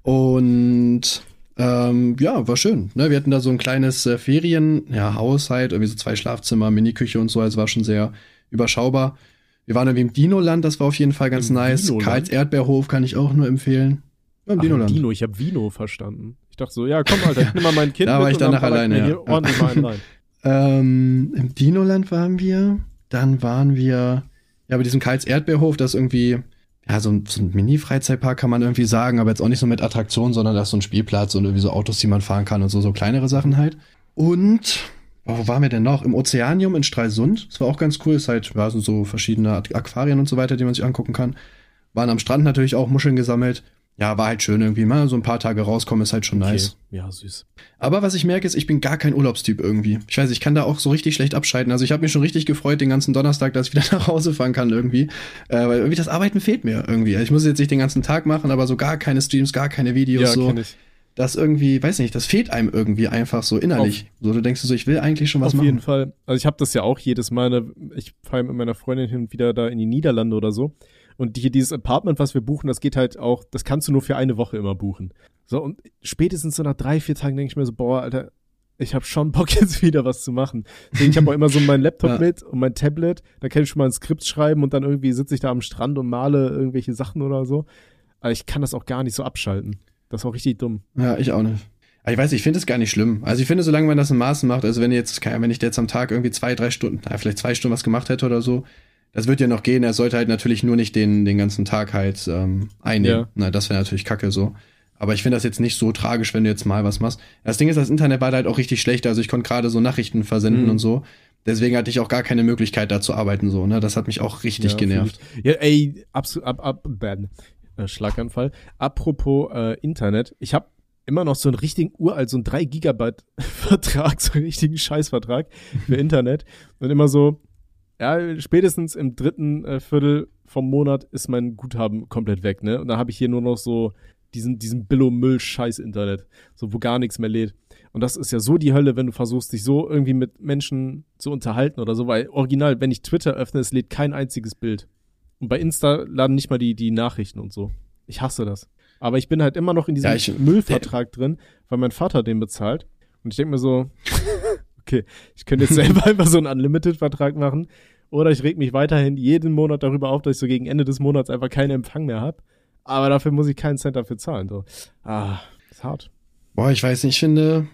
Und ähm, ja, war schön. Ne? Wir hatten da so ein kleines äh, Ferien, ja, Haus halt, irgendwie so zwei Schlafzimmer, Miniküche und so, also war schon sehr überschaubar. Wir waren irgendwie im Dino-Land, das war auf jeden Fall ganz Im nice. Dino-Land? Karls Erdbeerhof kann ich auch nur empfehlen. Ja, im Ach, Dino-Land. Dino, ich habe Vino verstanden. Ich dachte so, ja, komm, Alter, [LAUGHS] nimm mal mein Kind Da war ich danach ich alleine, ja. ordentlich mal einen rein. [LAUGHS] Ähm, Im Dino-Land waren wir. Dann waren wir, ja, bei diesem Karls Erdbeerhof, das ist irgendwie, ja, so ein, so ein Mini-Freizeitpark kann man irgendwie sagen, aber jetzt auch nicht so mit Attraktionen, sondern das ist so ein Spielplatz und irgendwie so Autos, die man fahren kann und so, so kleinere Sachen halt. Und, wo waren wir denn noch? Im Ozeanium in Stralsund. Das war auch ganz cool. Ist halt, ja, sind so verschiedene Aquarien und so weiter, die man sich angucken kann. Waren am Strand natürlich auch Muscheln gesammelt. Ja, war halt schön irgendwie. Mal so ein paar Tage rauskommen, ist halt schon nice. Okay. Ja, süß. Aber was ich merke, ist, ich bin gar kein Urlaubstyp irgendwie. Ich weiß, ich kann da auch so richtig schlecht abschalten. Also ich habe mich schon richtig gefreut den ganzen Donnerstag, dass ich wieder [LAUGHS] nach Hause fahren kann irgendwie. Äh, weil irgendwie das Arbeiten fehlt mir irgendwie. Also ich muss jetzt nicht den ganzen Tag machen, aber so gar keine Streams, gar keine Videos Ja, so. kenn ich. Das irgendwie, weiß nicht, das fehlt einem irgendwie einfach so innerlich. so, du denkst so, ich will eigentlich schon was Auf machen. jeden Fall. Also ich habe das ja auch jedes Mal. Ne? Ich fahre mit meiner Freundin hin und wieder da in die Niederlande oder so. Und hier dieses Apartment, was wir buchen, das geht halt auch, das kannst du nur für eine Woche immer buchen. So, und spätestens so nach drei, vier Tagen denke ich mir so, boah, Alter, ich habe schon Bock [LAUGHS] jetzt wieder was zu machen. Deswegen, ich habe auch immer so meinen Laptop [LAUGHS] Ja. mit und mein Tablet. Da kann ich schon mal ein Skript schreiben und dann irgendwie sitze ich da am Strand und male irgendwelche Sachen oder so. Aber ich kann das auch gar nicht so abschalten. Das ist auch richtig dumm. Ja, ich auch nicht. Aber ich weiß, ich finde es gar nicht schlimm. Also ich finde, solange man das in Maßen macht, also wenn jetzt, wenn ich jetzt am Tag irgendwie zwei, drei Stunden, na, vielleicht zwei Stunden was gemacht hätte oder so, das wird ja noch gehen. Er sollte halt natürlich nur nicht den, den ganzen Tag halt ähm, einnehmen. Ja. Na, das wäre natürlich kacke so. Aber ich finde das jetzt nicht so tragisch, wenn du jetzt mal was machst. Das Ding ist, das Internet war halt auch richtig schlecht. Also ich konnte gerade so Nachrichten versenden Mhm. und so. Deswegen hatte ich auch gar keine Möglichkeit, da zu arbeiten so. Ne, das hat mich auch richtig Ja, genervt. Ja, ey, absolut, ab, ab, bam. Äh, Schlaganfall. Apropos äh, Internet, ich habe immer noch so einen richtigen uralt, so einen 3 Gigabyte [LAUGHS] Vertrag, so einen richtigen Scheißvertrag für Internet. Und immer so, ja, spätestens im dritten äh, Viertel vom Monat ist mein Guthaben komplett weg, ne? Und dann habe ich hier nur noch so diesen, diesen Billo-Müll-Scheiß-Internet, so wo gar nichts mehr lädt. Und das ist ja so die Hölle, wenn du versuchst, dich so irgendwie mit Menschen zu unterhalten oder so, weil original, wenn ich Twitter öffne, es lädt kein einziges Bild. Und bei Insta laden nicht mal die, die Nachrichten und so. Ich hasse das. Aber ich bin halt immer noch in diesem Ja, ich- Müllvertrag drin, weil mein Vater den bezahlt. Und ich denke mir so, okay, ich könnte jetzt [LAUGHS] selber einfach so einen Unlimited-Vertrag machen. Oder ich reg mich weiterhin jeden Monat darüber auf, dass ich so gegen Ende des Monats einfach keinen Empfang mehr habe. Aber dafür muss ich keinen Cent dafür zahlen. So. Ah, ist hart. Boah, ich weiß nicht, ich finde.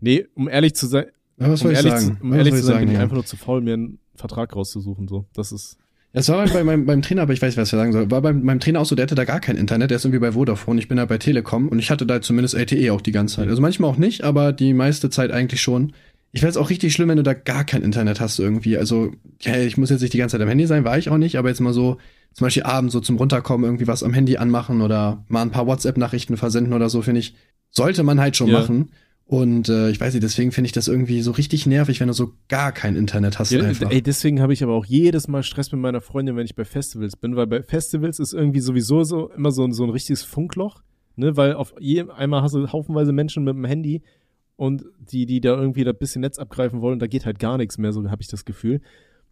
Nee, um ehrlich zu sein, Ja, was um soll ich ehrlich, sagen? Zu, um Was ehrlich zu sein, sagen, bin ich ja? einfach nur zu faul, mir einen Vertrag rauszusuchen. So, das ist. Das war bei meinem, beim Trainer, aber ich weiß nicht, was ich sagen soll. War beim, meinem Trainer auch so, der hatte da gar kein Internet, der ist irgendwie bei Vodafone, ich bin da bei Telekom und ich hatte da zumindest LTE auch die ganze Zeit. Also manchmal auch nicht, aber die meiste Zeit eigentlich schon. Ich find's auch richtig schlimm, wenn du da gar kein Internet hast irgendwie. Also, ja, ich muss jetzt nicht die ganze Zeit am Handy sein, war ich auch nicht, aber jetzt mal so, zum Beispiel abends so zum Runterkommen irgendwie was am Handy anmachen oder mal ein paar WhatsApp-Nachrichten versenden oder so, finde ich, sollte man halt schon Ja. machen. Und äh, ich weiß nicht, deswegen finde ich das irgendwie so richtig nervig, wenn du so gar kein Internet hast Ja, einfach. ey, deswegen habe ich aber auch jedes Mal Stress mit meiner Freundin, wenn ich bei Festivals bin, weil bei Festivals ist irgendwie sowieso so immer so, ein- so ein richtiges Funkloch, ne, weil auf jedem einmal hast du haufenweise Menschen mit dem Handy und die, die da irgendwie da bisschen Netz abgreifen wollen, da geht halt gar nichts mehr, so habe ich das Gefühl.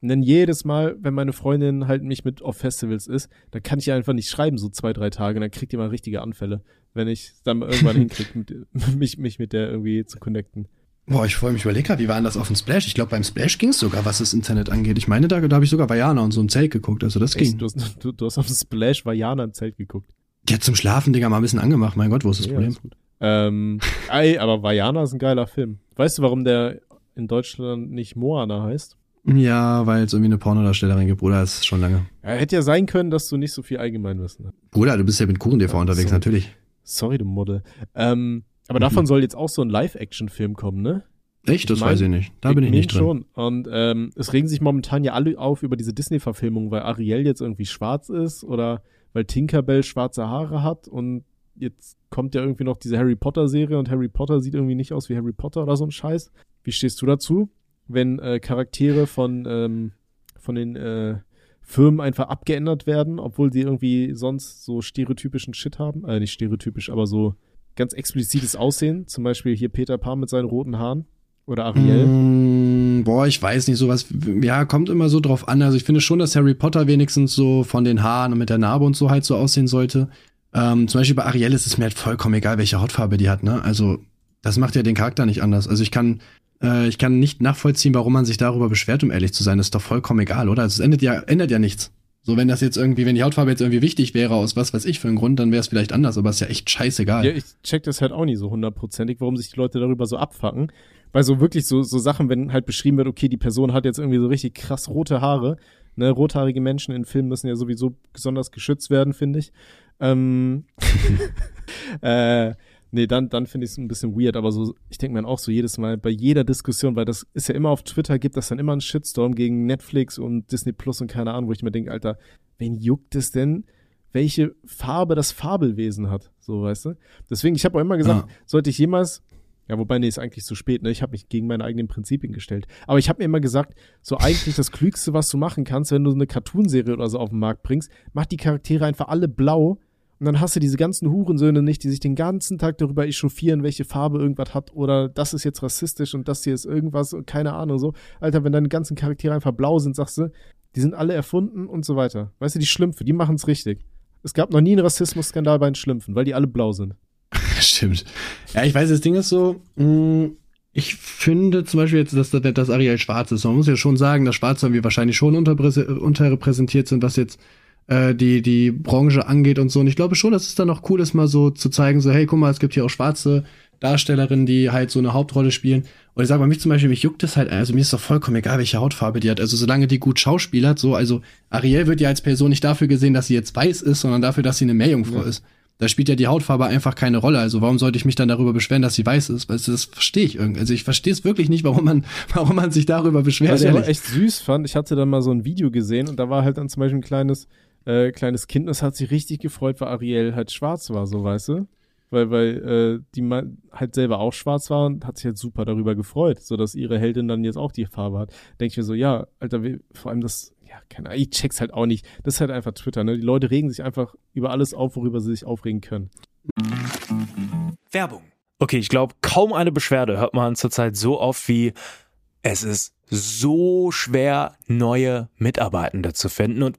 Und dann jedes Mal, wenn meine Freundin halt mich mit auf Festivals ist, dann kann ich ihr einfach nicht schreiben, so zwei, drei Tage, dann kriegt die mal richtige Anfälle, wenn ich dann mal irgendwann [LAUGHS] hinkriege, mich, mich mit der irgendwie zu connecten. Boah, ich vorher mich überlegt habe, wie war denn das auf dem Splash? Ich glaube, beim Splash ging es sogar, was das Internet angeht. Ich meine, da, da habe ich sogar Vajana und so ein Zelt geguckt, also das ging. Echt, du, hast, du, du hast auf dem Splash Vajana im Zelt geguckt. Ja, zum Schlafen, Digga, mal ein bisschen angemacht. Mein Gott, wo ist das Ja, Problem? ist gut. Ähm, ey, aber Vajana ist ein geiler Film. Weißt du, warum der in Deutschland nicht Moana heißt? Ja, weil es irgendwie eine Pornodarstellerin gibt. Bruder, ist schon lange. Ja, hätte ja sein können, dass du nicht so viel Allgemeinwissen hast. Bruder, du bist ja mit KuchenTV Ja, unterwegs, so. natürlich. Sorry, du Model. Ähm, aber Mhm. davon soll jetzt auch so ein Live-Action-Film kommen, ne? Echt? Das Ich mein, weiß ich nicht. Da bin ich mein nicht drin. schon. Und ähm, es regen sich momentan ja alle auf über diese Disney-Verfilmung, weil Ariel jetzt irgendwie schwarz ist oder weil Tinkerbell schwarze Haare hat und jetzt kommt ja irgendwie noch diese Harry Potter-Serie und Harry Potter sieht irgendwie nicht aus wie Harry Potter oder so ein Scheiß. Wie stehst du dazu, wenn äh, Charaktere von, ähm, von den äh, Firmen einfach abgeändert werden, obwohl sie irgendwie sonst so stereotypischen Shit haben? Äh, nicht stereotypisch, aber so ganz explizites Aussehen. Zum Beispiel hier Peter Pan mit seinen roten Haaren. Oder Ariel. Mm, boah, ich weiß nicht, sowas, ja, kommt immer so drauf an. Also ich finde schon, dass Harry Potter wenigstens so von den Haaren und mit der Narbe und so halt so aussehen sollte. Ähm, zum Beispiel bei Ariel ist es mir halt vollkommen egal, welche Hautfarbe die hat, ne? Also, das macht ja den Charakter nicht anders. Also ich kann Äh, ich kann nicht nachvollziehen, warum man sich darüber beschwert, um ehrlich zu sein. Das ist doch vollkommen egal, oder? Also es ändert ja, ändert ja nichts. So, wenn das jetzt irgendwie, wenn die Hautfarbe jetzt irgendwie wichtig wäre, aus was weiß ich für einen Grund, dann wäre es vielleicht anders, aber ist ja echt scheißegal. Ja, ich check das halt auch nie so hundertprozentig, warum sich die Leute darüber so abfacken. Weil so wirklich so, so Sachen, wenn halt beschrieben wird, okay, die Person hat jetzt irgendwie so richtig krass rote Haare, ne, rothaarige Menschen in Filmen müssen ja sowieso besonders geschützt werden, finde ich. Ähm, [LAUGHS] äh, nee, dann, dann finde ich es ein bisschen weird, aber so, ich denke mir auch so jedes Mal bei jeder Diskussion, weil das ist ja immer auf Twitter, gibt das dann immer einen Shitstorm gegen Netflix und Disney Plus und keine Ahnung, wo ich mir denke, Alter, wen juckt es denn, welche Farbe das Fabelwesen hat, so, weißt du? Deswegen, ich habe auch immer gesagt, Ja. sollte ich jemals ja, wobei, nee, ist eigentlich zu spät, ne? Ich habe mich gegen meine eigenen Prinzipien gestellt. Aber ich habe mir immer gesagt, so eigentlich das Klügste, was du machen kannst, wenn du eine Cartoonserie oder so auf den Markt bringst, mach die Charaktere einfach alle blau und dann hast du diese ganzen Hurensöhne nicht, die sich den ganzen Tag darüber echauffieren, welche Farbe irgendwas hat oder das ist jetzt rassistisch und das hier ist irgendwas und keine Ahnung so. Alter, wenn deine ganzen Charaktere einfach blau sind, sagst du, die sind alle erfunden und so weiter. Weißt du, die Schlümpfe, die machen's richtig. Es gab noch nie einen Rassismusskandal bei den Schlümpfen, weil die alle blau sind. [LAUGHS] Stimmt. Ja, ich weiß, das Ding ist so, mh, ich finde zum Beispiel jetzt, dass, dass Ariel schwarz ist. Man muss ja schon sagen, dass Schwarze irgendwie wahrscheinlich schon unterrepräsentiert sind, was jetzt äh, die, die Branche angeht und so. Und ich glaube schon, dass es dann auch cool ist, mal so zu zeigen, so, hey, guck mal, es gibt hier auch schwarze Darstellerinnen, die halt so eine Hauptrolle spielen. Und ich sage mal, mich zum Beispiel, mich juckt es halt, also mir ist doch vollkommen egal, welche Hautfarbe die hat. Also solange die gut schauspielert, so, also Ariel wird ja als Person nicht dafür gesehen, dass sie jetzt weiß ist, sondern dafür, dass sie eine Meerjungfrau Ja. ist. Da spielt ja die Hautfarbe einfach keine Rolle. Also warum sollte ich mich dann darüber beschweren, dass sie weiß ist? Du, das verstehe ich irgendwie. Also ich verstehe es wirklich nicht, warum man, [LAUGHS] warum man sich darüber beschwert. Was ich aber echt süß fand, ich hatte dann mal so ein Video gesehen und da war halt dann zum Beispiel ein kleines, äh, kleines Kind, das hat sich richtig gefreut, weil Ariel halt schwarz war, so weißt du? Weil, weil äh, die ma- halt selber auch schwarz war und hat sich halt super darüber gefreut, so dass ihre Heldin dann jetzt auch die Farbe hat. Denke ich mir so, ja, Alter, vor allem das, ja, keine Ahnung, ich check's halt auch nicht. Das ist halt einfach Twitter, ne? Die Leute regen sich einfach über alles auf, worüber sie sich aufregen können. Werbung. Okay, ich glaube, kaum eine Beschwerde hört man zurzeit so oft wie es ist so schwer, neue Mitarbeitende zu finden. Und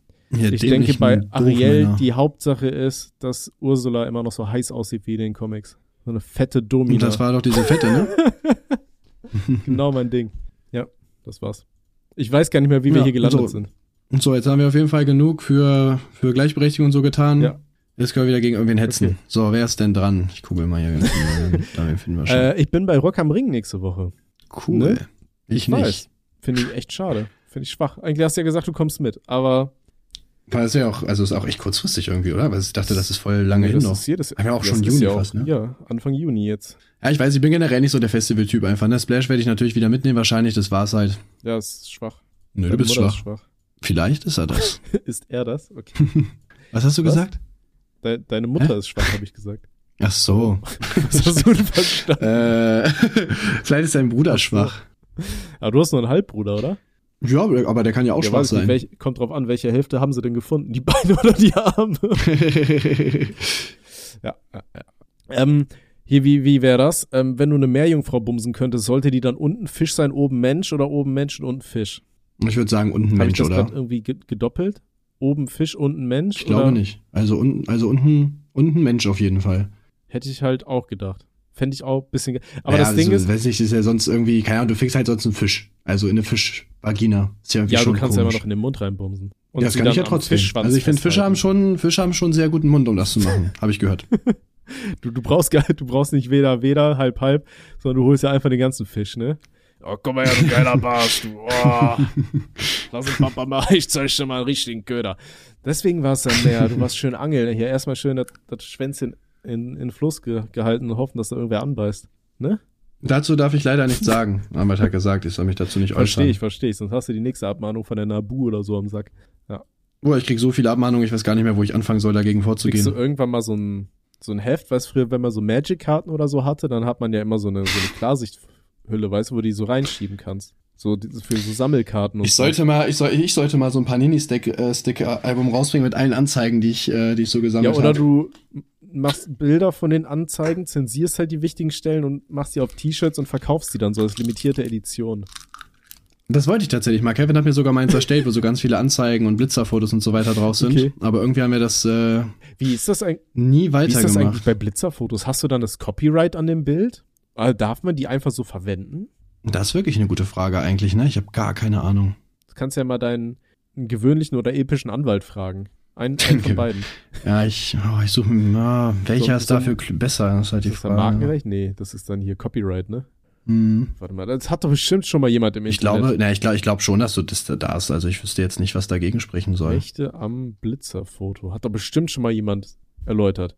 Hier Ich denke, bei Ariel, Doofmänner. die Hauptsache ist, dass Ursula immer noch so heiß aussieht wie in den Comics. So eine fette Domina. Und das war doch diese Fette, ne? [LAUGHS] Genau mein Ding. Ja, das war's. Ich weiß gar nicht mehr, wie wir Ja, hier gelandet so. sind. Und so, jetzt haben wir auf jeden Fall genug für, für Gleichberechtigung und so getan. Ja. Jetzt können wir wieder gegen irgendwen hetzen. Okay. So, wer ist denn dran? Ich google mal hier. [LAUGHS] ganz schnell. da finden wir schon. Äh, ich bin bei Rock am Ring nächste Woche. cool. ne? Ich, nicht. Finde ich echt schade. Finde ich schwach. Eigentlich hast du ja gesagt, du kommst mit, aber War es ja auch, also ist auch echt kurzfristig irgendwie, oder? Weil ich dachte, das ist voll lange Nee, hin das noch. ist jedes Haben wir auch das schon ist Juni ja auch, fast, ne? Ja, Anfang Juni jetzt. Ja, ich weiß, ich bin generell nicht so der Festival-Typ einfach. Ne? Splash werde ich natürlich wieder mitnehmen, wahrscheinlich. Das war's halt. Ja, ist schwach. Nö, Deine du bist schwach. Ist schwach. Vielleicht ist er das. [LAUGHS] ist er das? Okay. [LAUGHS] Was hast du Was? gesagt? De deine Mutter Hä? ist schwach, habe ich gesagt. [LAUGHS] Ach so. Das hast du verstanden. äh, vielleicht ist dein Bruder schwach. Aber du hast nur einen Halbbruder, oder? Ja, aber der kann ja auch Ja, nicht, sein. welch, kommt drauf an, welche Hälfte haben sie denn gefunden? Die [LAUGHS] Beine oder die Arme? [LAUGHS] ja, ja, ja. Ähm, hier, wie, wie wäre das? Ähm, wenn du eine Meerjungfrau bumsen könntest, sollte die dann unten Fisch sein, oben Mensch oder oben Mensch und unten Fisch? ich würde sagen, unten ich Mensch, das oder? irgendwie ge gedoppelt? Oben Fisch, unten Mensch? Ich glaube oder? nicht. Also unten, also unten, unten Mensch auf jeden Fall. Hätte ich halt auch gedacht. Fände ich auch ein bisschen. Aber ja, das Ding also, ist, weiß nicht, ist ja sonst irgendwie, keine Ahnung, du fickst halt sonst einen Fisch. Also in eine Fischvagina. Ist ja irgendwie ja, du schon kannst ja immer komisch. noch in den Mund reinbumsen. Und ja, das kann ich ja trotzdem. Also ich finde, Fische haben schon, Fische haben schon einen sehr guten Mund, um das zu machen. [LAUGHS] Habe ich gehört. Du, du brauchst gar, du brauchst nicht weder, weder, halb, halb, sondern du holst ja einfach den ganzen Fisch, ne? Oh, komm mal her, du geiler Barsch, du. Oh. Lass uns Papa mal, ich zeig dir mal einen richtigen Köder. Deswegen war es dann mehr, du warst schön angeln. Hier erstmal schön das, das Schwänzchen in, in Fluss ge, gehalten und hoffen, dass da irgendwer anbeißt. Ne? Dazu darf ich leider nichts sagen. [LAUGHS] Albert hat gesagt, ich soll mich dazu nicht Verstehe äußern. ich, verstehe ich. Sonst hast du die nächste Abmahnung von der Nabu oder so am Sack. Boah, ich krieg so viele Abmahnungen, ich weiß gar nicht mehr, wo ich anfangen soll, dagegen Kriegst du vorzugehen. irgendwann mal so ein, so ein Heft, weißt du, früher, wenn man so Magic-Karten oder so hatte, dann hat man ja immer so eine, so eine Klarsichthülle, weißt du, wo du die so reinschieben kannst. So für so Sammelkarten und Ich so. sollte mal, ich, soll, ich sollte mal so ein Panini-Stick-Album rausbringen mit allen Anzeigen, die ich, äh, die ich so Ja, gesammelt oder habe. du machst Bilder von den Anzeigen, zensierst halt die wichtigen Stellen und machst die auf T-Shirts und verkaufst die dann so als limitierte Edition. Das wollte ich tatsächlich mal. Kevin hat mir sogar meins [LAUGHS] erstellt, wo so ganz viele Anzeigen und Blitzerfotos und so weiter drauf sind. Okay. Aber irgendwie haben wir das äh, Wie ist das, eigentlich? nie Wie ist das eigentlich weitergemacht. bei Blitzerfotos? Hast du dann das Copyright an dem Bild? Äh, Darf man die einfach so verwenden? Das ist wirklich eine gute Frage eigentlich, ne? Ich habe gar keine Ahnung. Du kannst ja mal deinen einen gewöhnlichen oder epischen Anwalt fragen. Ein, [LAUGHS] einen von beiden. Ja, ich, oh, ich suche, na, welcher So- ist dafür kl- besser? Das ist halt die Ist das dann Frage. markengerecht? Nee, das ist dann hier Copyright, ne? Hm. Warte mal, das hat doch bestimmt schon mal jemand im Ich Internet. glaube, na, ich glaube, ich glaube schon, dass du das da ist. Also ich wüsste jetzt nicht, was dagegen sprechen soll. Rechte am Blitzerfoto. Hat doch bestimmt schon mal jemand erläutert.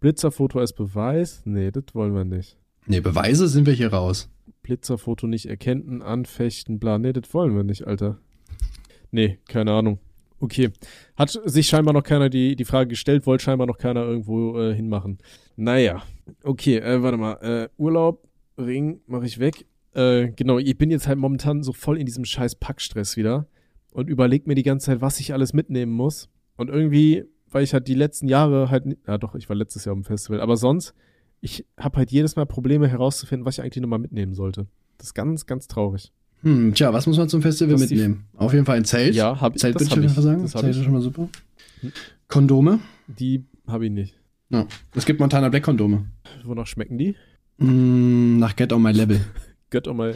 Blitzerfoto als Beweis? Nee, das wollen wir nicht. Nee, Beweise sind wir hier raus. Blitzerfoto nicht erkennen, anfechten, bla. Nee, das wollen wir nicht, Alter. Nee, keine Ahnung. Okay. Hat sich scheinbar noch keiner die, die Frage gestellt, wollte scheinbar noch keiner irgendwo äh, hinmachen. Naja. Okay, äh, warte mal. Äh, Urlaub, Ring, mache ich weg. Äh, genau, ich bin jetzt halt momentan so voll in diesem scheiß Packstress wieder und überleg mir die ganze Zeit, was ich alles mitnehmen muss. Und irgendwie, weil ich halt die letzten Jahre halt, ja doch, ich war letztes Jahr am Festival, aber sonst, ich habe halt jedes Mal Probleme herauszufinden, was ich eigentlich nochmal mitnehmen sollte. Das ist ganz, ganz traurig. Hm, tja, was muss man zum Festival Das mitnehmen? Auf jeden Fall ein Zelt. Ja, hab, Zelt würde ich sagen. Das Zelt ist schon mal super. Hm. Kondome. Die habe ich nicht. Ja. Es gibt Montana Black Kondome. Wonach schmecken die? Hm, nach Get on My Level. Gött auch mal.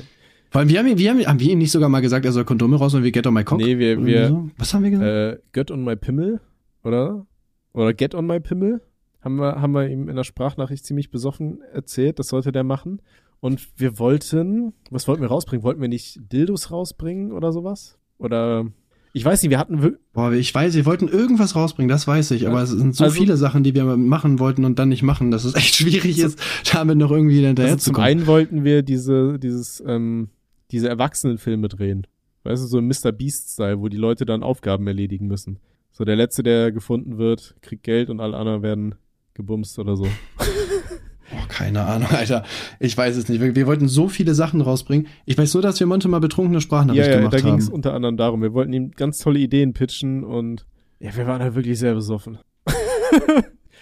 Vor allem, wir haben, wir haben, haben wir ihm nicht sogar mal gesagt, er soll Kondome raus und wir Get on My Cock? Nee, wir, wir, so? Was haben wir gesagt? äh, Gött on my Pimmel, oder? Oder Get on my Pimmel. Haben wir, haben wir ihm in der Sprachnachricht ziemlich besoffen erzählt, das sollte der machen. Und wir wollten, was wollten wir rausbringen? Wollten wir nicht Dildos rausbringen oder sowas? Oder, ich weiß nicht, wir hatten Boah, ich weiß, wir wollten irgendwas rausbringen, das weiß ich, aber es sind so Also- viele Sachen, die wir machen wollten und dann nicht machen, dass es echt [LAUGHS] schwierig ist, damit noch irgendwie hinterher also zu zum kommen. einen wollten wir diese, dieses, ähm, diese Erwachsenenfilme drehen. Weißt du, so im Mr. Beast-Style, wo die Leute dann Aufgaben erledigen müssen. So der Letzte, der gefunden wird, kriegt Geld und alle anderen werden gebumst oder so. [LAUGHS] Boah, keine Ahnung, Alter. Ich weiß es nicht. Wir, wir wollten so viele Sachen rausbringen. Ich weiß nur, dass wir Monte mal betrunkene Sprachnachricht ja, ja, gemacht da ging es haben. unter anderem darum. Wir wollten ihm ganz tolle Ideen pitchen und ja, wir waren halt wirklich sehr besoffen. [LAUGHS]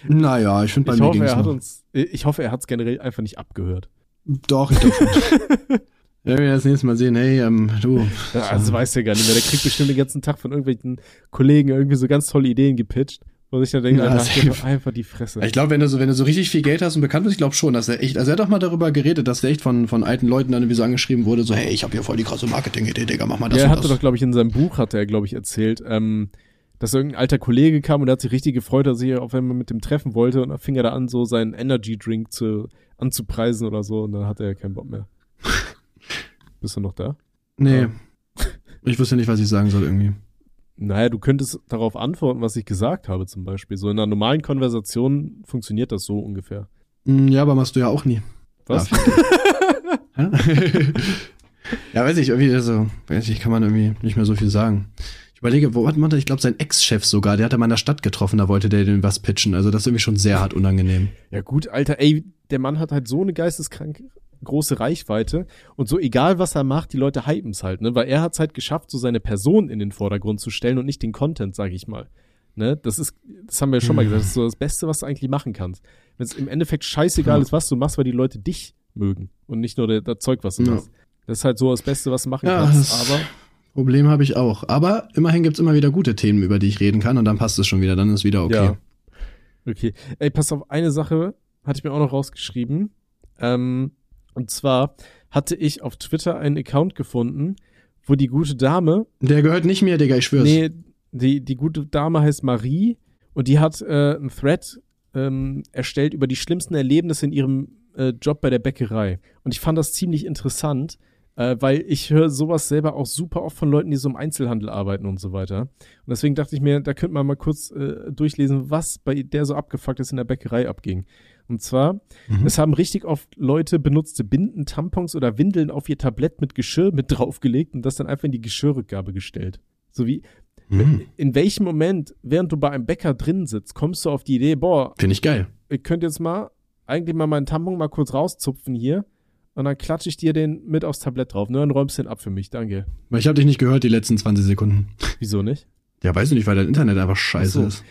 Naja, ich finde bei Ich mir hoffe, ging's er hat noch. uns, ich hoffe, er hat es generell einfach nicht abgehört. Doch, ich glaube schon. [LAUGHS] Wenn wir das nächste Mal sehen, hey, ähm, du. Ja, also weiß er gar nicht mehr. Der kriegt bestimmt den ganzen Tag von irgendwelchen Kollegen irgendwie so ganz tolle Ideen gepitcht. Wo sich dann denkt, Ja, doch einfach die Fresse. Ich glaube, wenn du so, wenn du so richtig viel Geld hast und bekannt bist, ich glaube schon, dass er echt, also er hat doch mal darüber geredet, dass der echt von, von alten Leuten dann irgendwie so angeschrieben wurde, so, hey, ich habe hier voll die krasse Marketing-Idee, Digga, mach mal das ja, er hatte das. doch, glaube ich, in seinem Buch, hatte er, glaube ich, erzählt, ähm, dass irgendein alter Kollege kam und der hat sich richtig gefreut, dass er auf einmal mit dem treffen wollte und dann fing er da an, so seinen Energy Drink zu, anzupreisen oder so und dann hatte er keinen Bock mehr. [LAUGHS] Bist du noch da? nee. Ja. Ich wusste nicht, was ich sagen soll irgendwie. Naja, du könntest darauf antworten, was ich gesagt habe zum Beispiel. So in einer normalen Konversation funktioniert das so ungefähr. Hm, Ja, aber machst du ja auch nie. Was? Ja, [LAUGHS] ja weiß ich, irgendwie, also, weiß ich, kann man irgendwie nicht mehr so viel sagen. Ich überlege, wo hat man da, ich glaube, sein Ex-Chef sogar, der hat er mal in der Stadt getroffen, da wollte der den was pitchen. Also das ist irgendwie schon sehr hart unangenehm. Ja gut, Alter, ey, der Mann hat halt so eine geisteskrank große Reichweite und so egal was er macht, die Leute hypen's halt, ne, weil er hat's halt geschafft, so seine Person in den Vordergrund zu stellen und nicht den Content, sag ich mal. Ne, das ist, das haben wir ja schon mal Mhm. gesagt, das ist so das Beste, was du eigentlich machen kannst. Wenn es im Endeffekt scheißegal ist, was du machst, weil die Leute dich mögen und nicht nur der, das Zeug, was du Ja. machst. Das ist halt so das Beste, was du machen Ja, kannst. Aber Problem habe ich auch. Aber immerhin gibt's immer wieder gute Themen, über die ich reden kann und dann passt es schon wieder, dann ist wieder okay. Ja. Okay. Ey, pass auf, eine Sache hatte ich mir auch noch rausgeschrieben. Ähm, und zwar hatte ich auf Twitter einen Account gefunden, wo die gute Dame, Der gehört nicht mir, Digga, ich schwör's. nee, die, die gute Dame heißt Marie und die hat äh, einen Thread ähm, erstellt über die schlimmsten Erlebnisse in ihrem äh, Job bei der Bäckerei. Und ich fand das ziemlich interessant. Äh, weil ich höre sowas selber auch super oft von Leuten, die so im Einzelhandel arbeiten und so weiter. Und deswegen dachte ich mir, da könnte man mal kurz äh, durchlesen, was bei der so abgefuckt ist in der Bäckerei abging. Und zwar, Mhm. es haben richtig oft Leute benutzte Binden, Tampons oder Windeln auf ihr Tablett mit Geschirr mit draufgelegt und das dann einfach in die Geschirrrückgabe gestellt. So wie, Hm. in welchem Moment, während du bei einem Bäcker drin sitzt, kommst du auf die Idee, boah, Finde ich geil. ihr könnt jetzt mal eigentlich mal meinen Tampon mal kurz rauszupfen hier und dann klatsche ich dir den mit aufs Tablett drauf. Ne, dann räumst du den ab für mich, danke. Weil ich habe dich nicht gehört die letzten 20 Sekunden. Wieso nicht? Ja, weiß ich nicht, weil dein Internet einfach scheiße so. ist.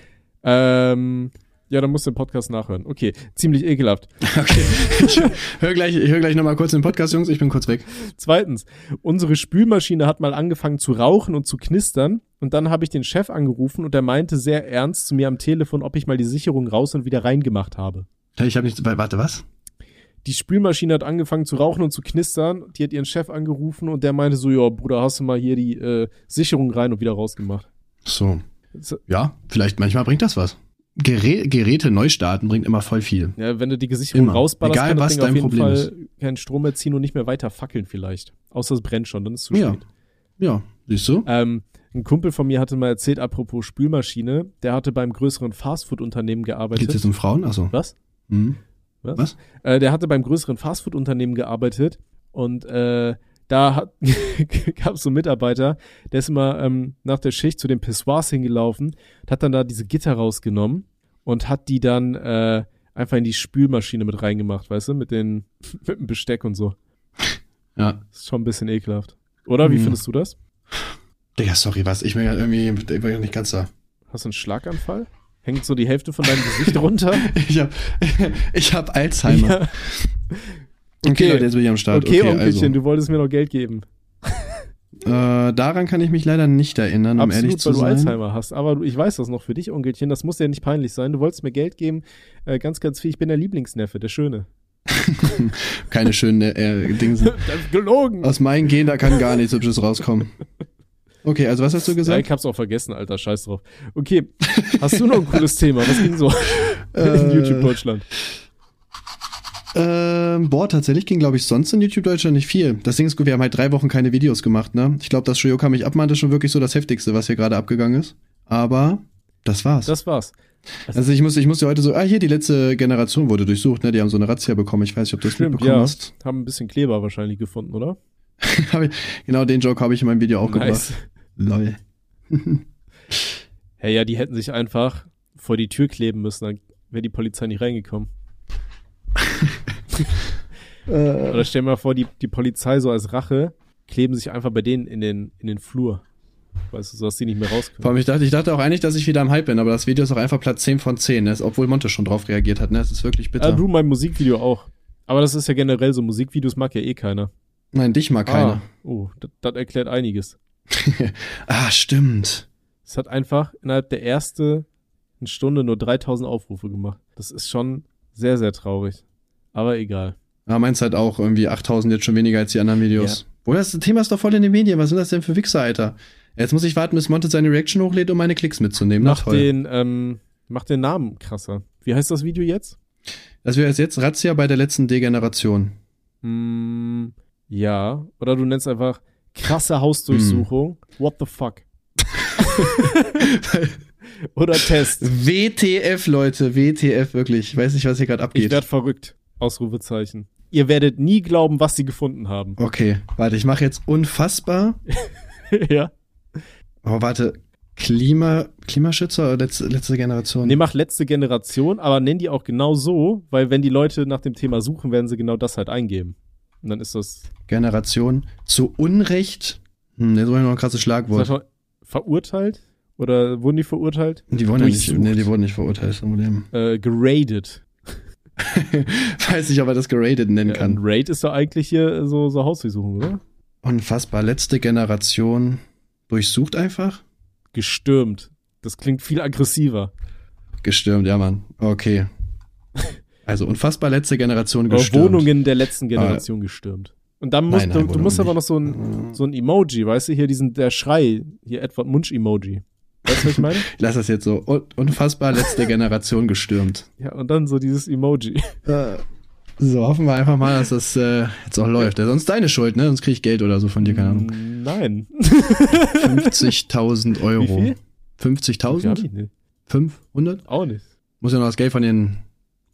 Ähm, ja, dann musst du den Podcast nachhören. Okay, ziemlich ekelhaft. [LAUGHS] Okay. Ich hör gleich, ich hör gleich nochmal kurz den Podcast, Jungs. Ich bin kurz weg. Zweitens, unsere Spülmaschine hat mal angefangen zu rauchen und zu knistern. Und dann habe ich den Chef angerufen und er meinte sehr ernst zu mir am Telefon, ob ich mal die Sicherung raus und wieder reingemacht habe. Ich habe nicht. Warte, was? Die Spülmaschine hat angefangen zu rauchen und zu knistern. Die hat ihren Chef angerufen und der meinte so, ja, Bruder, hast du mal hier die äh, Sicherung rein und wieder rausgemacht. So, Ja, vielleicht manchmal bringt das was. Gerä Geräte neu starten bringt immer voll viel. Ja, wenn du die Sicherung Immer. rausballerst, Egal, kann das was Ding auf jeden Problem Fall keinen Strom mehr ziehen und nicht mehr weiter fackeln vielleicht. Außer es brennt schon, dann ist es zu spät. Ja, siehst du? Ähm, ein Kumpel von mir hatte mal erzählt, apropos Spülmaschine, der hatte beim größeren Fastfood-Unternehmen Geht gearbeitet. es um Frauen? Achso. Was? Hm. Was? Was? Äh, der hatte beim größeren Fastfood-Unternehmen gearbeitet und äh, da [LAUGHS] gab es so einen Mitarbeiter, der ist immer ähm, nach der Schicht zu den Pissoirs hingelaufen, und hat dann da diese Gitter rausgenommen und hat die dann äh, einfach in die Spülmaschine mit reingemacht, weißt du, mit, den, [LAUGHS] mit dem Besteck und so. [LAUGHS] Ja. Das ist schon ein bisschen ekelhaft. Oder? Wie Mhm. findest du das? Digga, sorry, was? Ich bin ja irgendwie ich bin ja nicht ganz da. Hast du einen Schlaganfall? Hängt so die Hälfte von deinem Gesicht runter? Ich hab, ich hab Alzheimer. Ja. Okay, Okay. Leute, jetzt bin ich am Start. Okay, Okay, Onkelchen, also. du wolltest mir noch Geld geben. [LAUGHS] Äh, daran kann ich mich leider nicht erinnern, um ehrlich zu weil du sein. Alzheimer hast. Aber du, ich weiß das noch für dich, Onkelchen. Das muss dir nicht peinlich sein. Du wolltest mir Geld geben. Äh, ganz, ganz viel. Ich bin der Lieblingsneffe, der Schöne. [LAUGHS] Keine schönen äh, Dinge. Das [LAUGHS] ist gelogen. Aus meinen Gen, da kann gar nichts Hübsches rauskommen. Okay, also was hast du Ja, gesagt? ich hab's auch vergessen, Alter. Scheiß drauf. Okay, hast du noch ein cooles Thema? Was ging so in Äh, YouTube Deutschland? Ähm, boah, tatsächlich ging, glaube ich, sonst in YouTube Deutschland nicht viel. Das Ding ist gut, wir haben halt drei Wochen keine Videos gemacht, ne? Ich glaube, das Shoyoka mich abmahnt ist schon wirklich so das Heftigste, was hier gerade abgegangen ist. Aber das war's. Das war's. also ich muss, ich muss ja heute so, ah, hier, die letzte Generation wurde durchsucht, ne? Die haben so eine Razzia bekommen. Ich weiß nicht, ob du das mitbekommen ja. hast. Haben ein bisschen Kleber wahrscheinlich gefunden, oder? [LAUGHS] Genau den Joke habe ich in meinem Video auch nice. Lol. [LAUGHS] Hey, ja, die hätten sich einfach vor die Tür kleben müssen, dann wäre die Polizei nicht reingekommen. [LAUGHS] Äh, Oder stell dir mal vor, die, die Polizei so als Rache kleben sich einfach bei denen in den, in den Flur. Weißt du, so dass die nicht mehr Vor rauskommen. allem, ich dachte, ich dachte auch eigentlich, dass ich wieder am Hype bin, aber das Video ist auch einfach Platz 10 von 10, ne? Obwohl Monte schon drauf reagiert hat, ne? Es ist wirklich bitter. Ah, du, mein Musikvideo auch. Aber das ist ja generell so, Musikvideos mag ja eh keiner. Nein, dich mag keiner. Ah, oh, das, das erklärt einiges. [LAUGHS] Ah, stimmt. Es hat einfach innerhalb der ersten Stunde nur 3000 Aufrufe gemacht. Das ist schon sehr, sehr traurig. Aber egal. Ja, meins halt auch irgendwie 8000 jetzt schon weniger als die anderen Videos. Wo das Thema ist doch voll in den Medien. Was sind das denn für Wichser, Alter? Jetzt muss ich warten, bis Monte seine Reaction hochlädt, um meine Klicks mitzunehmen. Na Mach den, ähm, mach den Namen krasser. Wie heißt das Video jetzt? Das wäre jetzt Razzia bei der letzten Degeneration. Hm, ja. Oder du nennst einfach krasse Hausdurchsuchung. Hm. What the fuck? [LAUGHS] Oder Test. WTF, Leute, WTF, wirklich. Ich weiß nicht, was hier gerade Ich abgeht. werd verrückt. Ausrufezeichen. Ihr werdet nie glauben, was sie gefunden haben. Okay, warte, ich mache jetzt unfassbar. [LAUGHS] ja. Oh, warte. Klima, Klimaschützer oder letzte, letzte Generation? Nee, mach letzte Generation, aber nenn die auch genau so, weil wenn die Leute nach dem Thema suchen, werden sie genau das halt eingeben. Und dann ist das, Generation zu Unrecht. Hm, jetzt wollen wir noch ein krasses Schlagwort. mal, verurteilt? Oder wurden die verurteilt? Die wurden ja nicht, nee, die wurden nicht verurteilt, das Problem. Äh, geradet. [LAUGHS] Weiß nicht, ob er das geradet nennen Ja, ein kann. Raid ist doch eigentlich hier so, so Hausdurchsuchung, oder? Unfassbar, letzte Generation durchsucht einfach? Gestürmt. Das klingt viel aggressiver. Gestürmt, ja, Mann. Okay. [LAUGHS] Also unfassbar letzte Generation Oder gestürmt. Wohnungen der letzten Generation gestürmt. Und dann musst Nein, nein, du, du musst aber noch so ein, so ein Emoji, weißt du, hier diesen, der Schrei, hier Edward Munch-Emoji. Weißt du, was ich meine? Ich [LAUGHS] lass das jetzt so. Un unfassbar letzte Generation gestürmt. ja, und dann so dieses Emoji. Äh, So, hoffen wir einfach mal, dass das äh, jetzt auch läuft. Ja, sonst deine Schuld, ne? Sonst krieg ich Geld oder so von dir, keine Ahnung. Nein. 50.000 [LAUGHS] Euro. Wie viel? 50.000? Nee, 500? auch nicht. Muss ja noch das Geld von den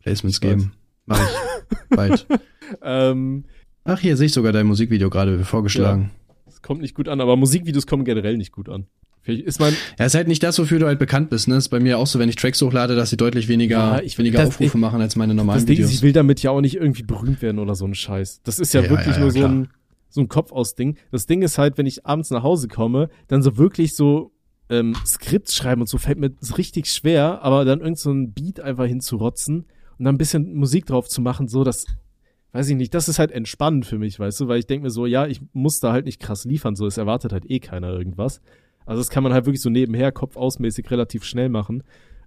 Placements geben. Mach ich. Bald. [LAUGHS] Ähm, Ach, hier sehe ich sogar dein Musikvideo gerade vorgeschlagen. es kommt nicht gut an, aber Musikvideos kommen generell nicht gut an. Ist mein, Ja, ist halt nicht das, wofür du halt bekannt bist, ne? Ist bei mir auch so, wenn ich Tracks hochlade, dass sie deutlich weniger, Ja, ich- weniger Aufrufe machen als meine normalen das Ding Videos. ich will damit ja auch nicht irgendwie berühmt werden oder so ein Scheiß. Das ist ja, Ja, wirklich ja, nur so ein, so ein Kopfaus-Ding. Das Ding ist halt, wenn ich abends nach Hause komme, dann so wirklich so ähm, Skripts schreiben und so fällt mir richtig schwer, aber dann irgend so ein Beat einfach hinzurotzen und dann ein bisschen Musik drauf zu machen, so das, weiß ich nicht, das ist halt entspannend für mich, weißt du, weil ich denke mir so, ja, ich muss da halt nicht krass liefern, so es erwartet halt eh keiner irgendwas. Also das kann man halt wirklich so nebenher, kopfausmäßig relativ schnell machen.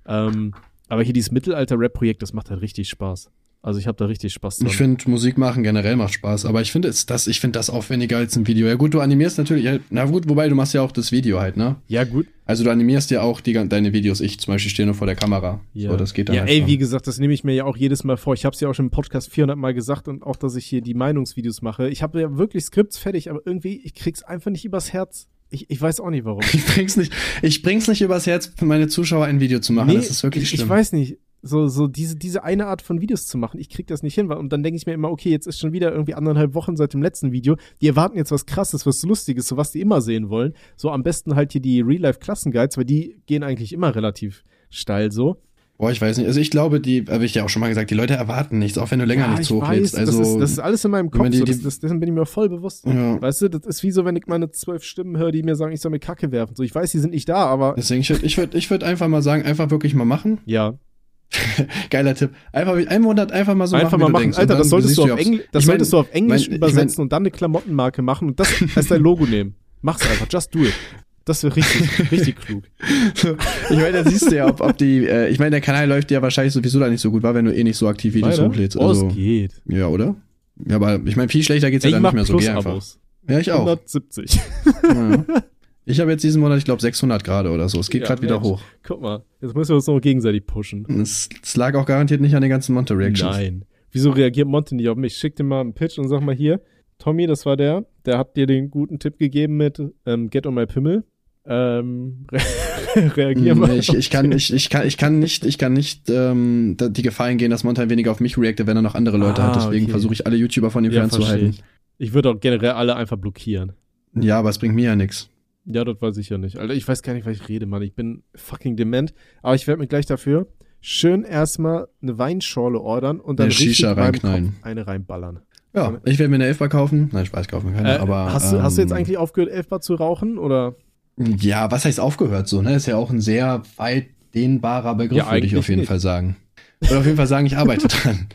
Ähm, aber hier dieses Mittelalter-Rap-Projekt, das macht halt richtig Spaß. Also ich habe da richtig Spaß dran. Ich finde, Musik machen generell macht Spaß, aber ich finde es das, ich finde das aufwendiger als ein Video. Ja gut, du animierst natürlich, ja, na gut, wobei du machst ja auch das Video halt, ne? ja, gut. Also du animierst ja auch die, deine Videos. Ich zum Beispiel stehe nur vor der Kamera. Ja, So, das geht dann ja halt ey, schon. wie gesagt, das nehme ich mir ja auch jedes Mal vor. Ich habe es ja auch schon im Podcast 400 Mal gesagt und auch, dass ich hier die Meinungsvideos mache. Ich habe ja wirklich Skripts fertig, aber irgendwie, ich krieg's einfach nicht übers Herz. Ich, ich weiß auch nicht warum. Ich bring's nicht, ich bring's nicht übers Herz, für meine Zuschauer ein Video zu machen. das ist wirklich ich, schlimm. ich weiß nicht. So, so diese, diese eine Art von Videos zu machen, ich krieg das nicht hin. weil- Und dann denke ich mir immer, okay, jetzt ist schon wieder irgendwie anderthalb Wochen seit dem letzten Video. Die erwarten jetzt was krasses, was Lustiges, so was die immer sehen wollen. So am besten halt hier die Real-Life-Klassenguides, weil die gehen eigentlich immer relativ steil so. Boah, ich weiß nicht. Also ich glaube, die, habe ich ja auch schon mal gesagt, die Leute erwarten nichts, auch wenn du länger ja, nichts ich hochlädst. also, das, ist, das ist alles in meinem Kopf, die- so, das, das, dessen bin ich mir voll bewusst. ja. Weißt du, das ist wie so, wenn ich meine zwölf Stimmen höre, die mir sagen, ich soll mir Kacke werfen. So, ich weiß, die sind nicht da, aber Deswegen, ich würde ich würd, ich würd einfach mal sagen, einfach wirklich mal machen. ja, [LAUGHS] Geiler Tipp. Einfach einen Monat einfach mal so einfach machen, mal machen. Alter, das solltest du, auf, Engl das ich mein- solltest du auf Englisch mein- ich übersetzen und dann eine Klamottenmarke machen und das als dein Logo nehmen. Mach's einfach, just do it. Das wäre richtig, [LAUGHS] richtig klug. Ich meine, da siehst du ja, ob, ob die, äh, ich meine, der Kanal läuft ja wahrscheinlich sowieso da nicht so gut war, wenn du eh nicht so aktiv Videos Leider? hochlädst. Oh, Also, es geht. ja, oder? Ja, aber ich meine, viel schlechter geht's ja ich dann nicht mehr so geh einfach. Ja, ich auch. 170. Ja. Ich habe jetzt diesen Monat, ich glaube, 600 gerade oder so. Es geht Ja, gerade wieder hoch. Guck mal, jetzt müssen wir uns noch gegenseitig pushen. Es, es lag auch garantiert nicht an den ganzen Monte-Reactions. Nein. Wieso reagiert Monte nicht auf mich? Schick dir mal einen Pitch und sag mal hier, Tommy, das war der, der hat dir den guten Tipp gegeben mit ähm, Get on my Pimmel. Ähm, [LAUGHS] re [LAUGHS] reagier mal. Nee, ich, ich, kann, ich, ich, kann, ich kann nicht, ich kann nicht ähm, die Gefahr eingehen, dass Monte weniger auf mich reactet, wenn er noch andere Leute Ah, hat. Deswegen okay. versuche ich alle YouTuber von ihm Ja, fernzuhalten. ich. Ich würde auch generell alle einfach blockieren. Ja, aber es bringt mir ja nichts. Ja, das weiß ich ja nicht. Alter, ich weiß gar nicht, was ich rede, Mann. Ich bin fucking dement. Aber ich werde mir gleich dafür schön erstmal eine Weinschorle ordern und dann Eine Shisha reinknallen. Eine reinballern. Ja, ich werde mir eine Elfbar kaufen. Nein, Spaß, ich kaufe mir keine. Äh, aber, hast, du, hast du jetzt ähm, eigentlich aufgehört, Elfbar zu rauchen? Oder? Ja, was heißt aufgehört so, ne? Ist ja auch ein sehr weit dehnbarer Begriff, Ja, würde ich auf jeden nicht. Fall sagen. Ich würde auf jeden Fall sagen, ich arbeite [LAUGHS] dran.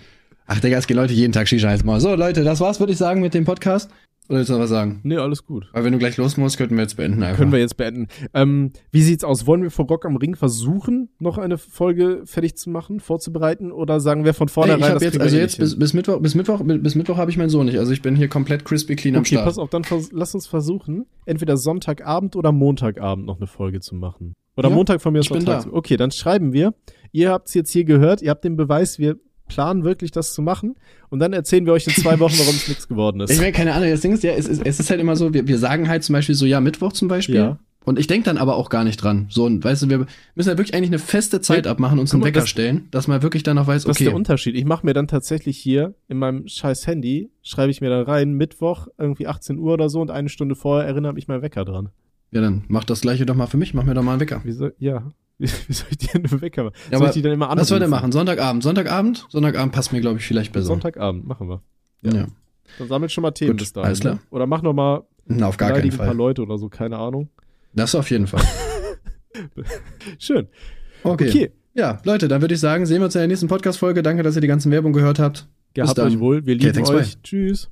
Ach, Digga, es gehen Leute jeden Tag Shisha jetzt mal. So, Leute, das war's, würde ich sagen, mit dem Podcast. Oder willst du noch was sagen? Nee, alles gut. Weil wenn du gleich los musst, könnten wir jetzt beenden einfach. Können wir jetzt beenden. Ähm, wie sieht's aus? Wollen wir vor Rock am Ring versuchen, noch eine Folge fertig zu machen, vorzubereiten? Oder sagen wir von vornherein, ich habe das jetzt, also eh jetzt bis, bis Mittwoch, bis Mittwoch, bis Mittwoch habe ich meinen Sohn nicht. Also ich bin hier komplett crispy clean am Okay, Start. pass auf, dann lass uns versuchen, entweder Sonntagabend oder Montagabend noch eine Folge zu machen. Oder Ja, Montag von mir aus ich bin da. Okay, dann schreiben wir. Ihr habt's jetzt hier gehört, ihr habt den Beweis, wir planen wirklich das zu machen. Und dann erzählen wir euch in zwei Wochen, warum es [LAUGHS] nichts geworden ist. Ich meine, keine Ahnung, das Ding ist ja, es ist, es ist halt immer so, wir, wir sagen halt zum Beispiel so, ja, Mittwoch zum Beispiel. Ja. Und ich denke dann aber auch gar nicht dran. So, und weißt du, wir müssen ja wirklich eigentlich eine feste Zeit Ja, abmachen, uns einen Wecker das- stellen, dass man wirklich dann auch weiß, Das ist okay, der Unterschied. Ich mache mir dann tatsächlich hier in meinem scheiß Handy, schreibe ich mir dann rein, Mittwoch, irgendwie 18 Uhr oder so und eine Stunde vorher erinnert mich mein Wecker dran. ja, dann mach das gleiche doch mal für mich, mach mir doch mal einen Wecker. Wie soll, ja. Wie, [LAUGHS] wie soll ich einen Wecker machen? Ja, soll ich die dann immer anrufen? Was soll der machen? Sonntagabend, Sonntagabend? Sonntagabend passt mir, glaube ich, vielleicht besser. Sonntagabend, machen wir. Ja. Ja. Dann sammelt schon mal Themen Gut, bis dahin. alles klar. Ne? Oder mach noch mal Na, auf gar keinen beleidige ein paar Fall. Leute oder so, keine Ahnung. Das auf jeden Fall. [LAUGHS] Schön. Okay. Okay. Ja, Leute, dann würde ich sagen, sehen wir uns in der nächsten Podcast-Folge. Danke, dass ihr die ganzen Werbung gehört habt. Gehabt euch wohl. Wir Okay, lieben thanks, euch. Tschüss.